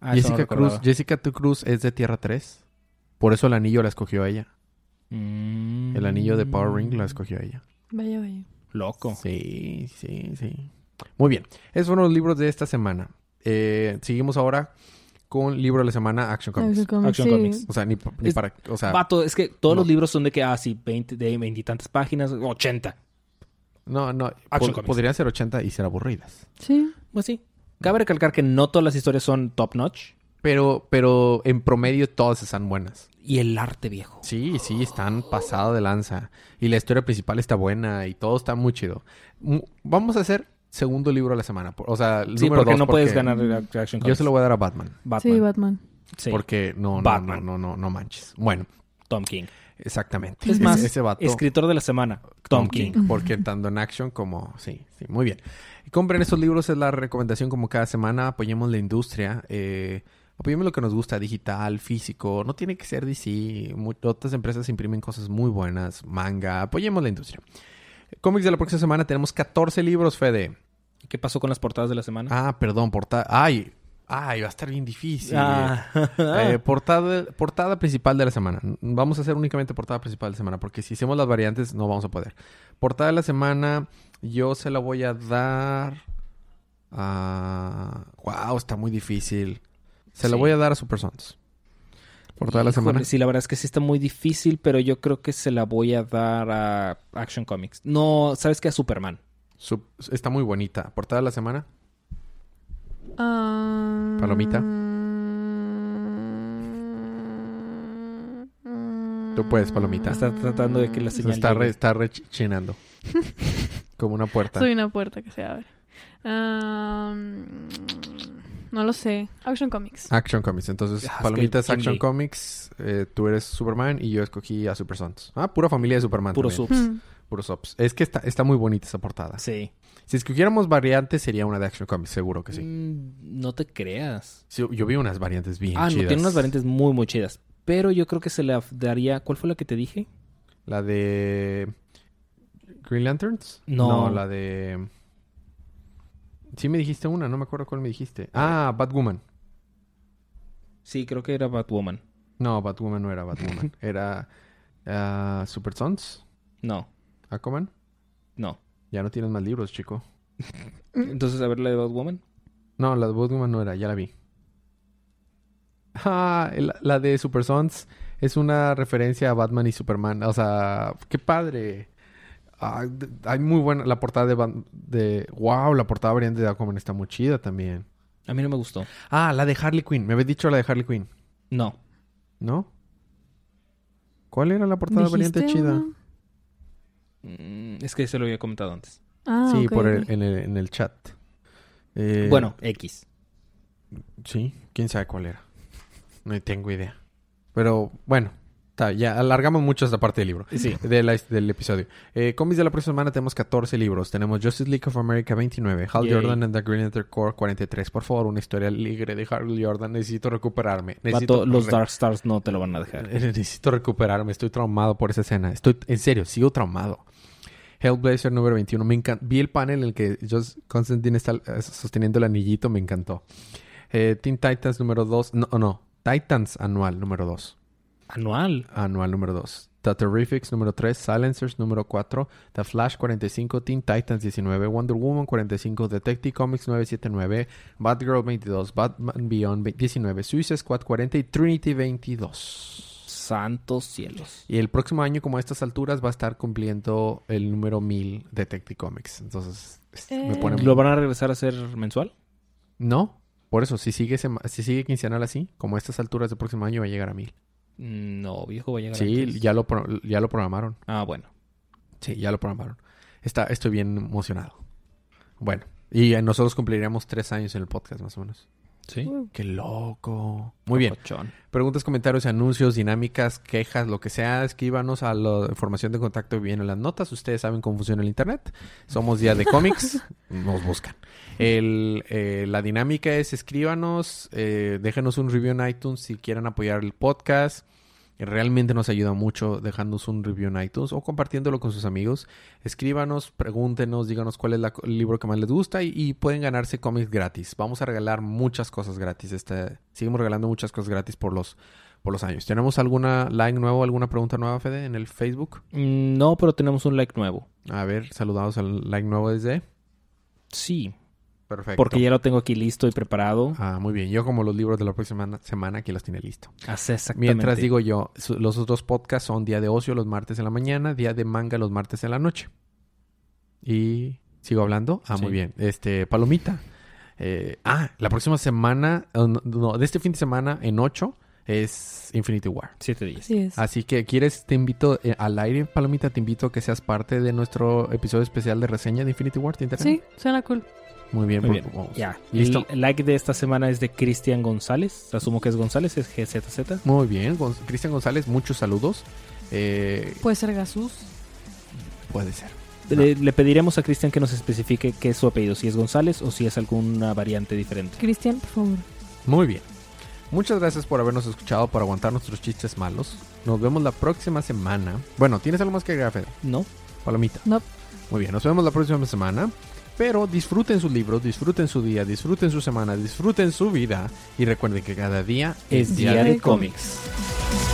Ah, no Jessica Cruz. Jessica tu Cruz es de Tierra 3. Por eso el anillo la escogió a ella. Mm. El anillo de Power Ring la escogió a ella. Vaya, vaya. Loco. Sí, sí, sí. Muy bien. Esos fueron los libros de esta semana. Eh, seguimos ahora con libro de la semana Action Comics. Action Comics, Action sí. Comics. O sea, ni, ni Es- para... O sea, Vato, es que todos no. los libros son de que, ah, sí, 20, de 20 y tantas páginas, 80. no, no. Action Comics. podrían ser 80 y ser aburridas. Sí. Pues sí. Cabe recalcar que no todas las historias son top notch. Pero, pero en promedio todas están buenas. Y el arte viejo. Sí, sí, están pasado de lanza. Y la historia principal está buena y todo está muy chido. Vamos a hacer segundo libro de la semana. O sea, el Sí, número porque dos, no puedes porque ganar el Action Comics. Yo se lo voy a dar a Batman. Batman. Sí, Batman. Sí. Porque no, no, no, Batman. no, no, no manches. Bueno, Tom King. exactamente. Es más, ese vato, escritor de la semana, Tom, King. Porque tanto en action como... Sí, sí, muy bien. Compren estos libros, es la recomendación como cada semana. Apoyemos la industria. Eh, apoyemos lo que nos gusta, digital, físico. No tiene que ser DC. Mu- otras empresas imprimen cosas muy buenas. Manga. Apoyemos la industria. Cómics de la próxima semana tenemos 14 libros, Fede. ¿Qué pasó con las portadas de la semana? Ah, perdón, portada... Ay, ay, va a estar bien difícil. Ah. Eh, (laughs) portada, portada principal de la semana. Vamos a hacer únicamente portada principal de la semana, porque si hacemos las variantes no vamos a poder. Portada de la semana, yo se la voy a dar a... Wow, está muy difícil. Se la voy a dar a Super Sons. Portada de la semana. Sí, la verdad es que sí está muy difícil, pero yo creo que se la voy a dar a Action Comics. No, ¿sabes qué? A Superman. Está muy bonita. Portada de la semana. Ah, Palomita. Tú puedes, Palomita. Está tratando de que la Se señal está, re- está rechinando. (laughs) Como una puerta. Soy una puerta que se abre. No lo sé. Action Comics. Action Comics. Entonces, Ah, Palomita es que Action. Comics, eh, tú eres Superman y yo escogí a Super Sons. Ah, pura familia de Superman. Puro también. subs. Hmm. Puro subs. Es que está, está muy bonita esa portada. Sí. Si escogiéramos variantes, sería una de Action Comics, seguro que sí. Mm, no te creas. Sí, yo vi unas variantes bien ah, no, chidas. tiene unas variantes muy, muy chidas. Pero yo creo que se la daría... ¿Cuál fue la que te dije? La de Green Lanterns. No. la de. Sí me dijiste una, no me acuerdo cuál me dijiste. Ah, Batwoman. Sí, creo que era Batwoman. No, Batwoman no era Batwoman. (laughs) era ah, Super Sons. No, Aquaman. no. Ya no tienes más libros, chico. (laughs) Entonces, a ver la de Batwoman. No, la de Batwoman no era, ya la vi. Ah, la, la de Super Sons es una referencia a Batman y Superman. O sea, qué padre. Ah, hay muy buena la portada de, Bat- de... Wow, la portada variante de Aquaman está muy chida también. A mí no me gustó. Ah, la de Harley Quinn. Me habías dicho la de Harley Quinn, No. ¿no? ¿Cuál era la portada variante ¿Dijiste chida? una? Mm, es que se lo había comentado antes. Ah, sí, ok, por el- en, el, en el chat. Eh, Bueno, X. Sí, quién sabe cuál era. No tengo idea. Pero bueno, Está, ya alargamos mucho esta parte del libro. Sí. de la- del episodio. Eh, cómics de la próxima semana tenemos 14 libros. Tenemos Justice League of America 29, Hal Yay. Jordan and the Green Lantern Corps 43. Por favor, una historia alegre de Hal Jordan. Necesito recuperarme. Necesito Vato, los Dark Stars no te lo van a dejar. (laughs) Necesito recuperarme. Estoy traumado por esa escena. Estoy, en serio, sigo traumado. Hellblazer número 21. Me encanta. Vi el panel en el que Joss Constantine está eh, sosteniendo el anillito. Me encantó. Eh, Teen Titans número 2. No, no. Titans anual número 2. Anual. Anual número 2. The Terrifics número 3. Silencers número 4. The Flash 45. Teen Titans 19. Wonder Woman 45. Detective Comics 979. Batgirl 22. Batman Beyond 19. Suicide Squad 40. Y Trinity 22. Santos cielos. Y el próximo año, como a estas alturas, va a estar cumpliendo el número 1000 Detective Comics. Entonces, es- me Eh. pone... ¿Lo van a regresar a hacer mensual? No, por eso, si sigue, sema- si sigue quincenal así, como a estas alturas del próximo año va a llegar a 1000. No, viejo, va a llegar Sí, antes. ya lo, ya lo programaron. Ah, bueno. Sí, ya lo programaron. Está, estoy bien emocionado. Bueno, y nosotros cumpliríamos tres años en el podcast, más o menos. Sí. ¡Qué loco! Muy bien. Preguntas, comentarios, anuncios, dinámicas, quejas, lo que sea, escríbanos a la información de contacto viene en las notas. Ustedes saben cómo funciona el internet. Somos Día de Cómics. (laughs) Nos buscan. El, eh, la dinámica es escríbanos, eh, déjenos un review en iTunes si quieren apoyar el podcast. Realmente nos ayuda mucho dejándonos un review en iTunes o compartiéndolo con sus amigos. Escríbanos, pregúntenos, díganos cuál es la- el libro que más les gusta y, y pueden ganarse cómics gratis. Vamos a regalar muchas cosas gratis. Este, seguimos regalando muchas cosas gratis por los, por los años. ¿Tenemos alguna like nuevo, alguna pregunta nueva, Fede, en el Facebook? Mm, No, pero tenemos un like nuevo. A ver, saludados al like nuevo desde. Sí, Perfecto. porque ya lo tengo aquí listo y preparado. Ah, muy bien. Yo como los libros de la próxima semana, aquí los tiene listo. Hace exactamente. Mientras digo yo, los otros podcasts son día de ocio los martes en la mañana, día de manga los martes en la noche. Y sigo hablando. Ah, muy bien. Este, Palomita. Eh, ah, la próxima semana, no, no, de este fin de semana en 8 es Infinity War. Siete días. Así es. Así que quieres, te invito eh, al aire, Palomita, te invito a que seas parte de nuestro episodio especial de reseña de Infinity War. ¿Te interesa? Sí, suena cool. Muy bien. Muy bien. vamos. Ya. Listo. El like de esta semana es de Cristian González. Asumo que es González, es GZZ. Muy bien. Gon- Cristian González, muchos saludos. Eh, Puede ser Gasus. puede ser. Le, le pediremos a Cristian que nos especifique qué es su apellido, si es González o si es alguna variante diferente. Cristian, por favor. Muy bien. Muchas gracias por habernos escuchado, por aguantar nuestros chistes malos. Nos vemos la próxima semana. Bueno, ¿tienes algo más que agregar, Fede? ¿No? Palomita. No. Muy bien, nos vemos la próxima semana. Pero disfruten sus libros, disfruten su día, disfruten su semana, disfruten su vida. Y recuerden que cada día Es día de cómics. cómics.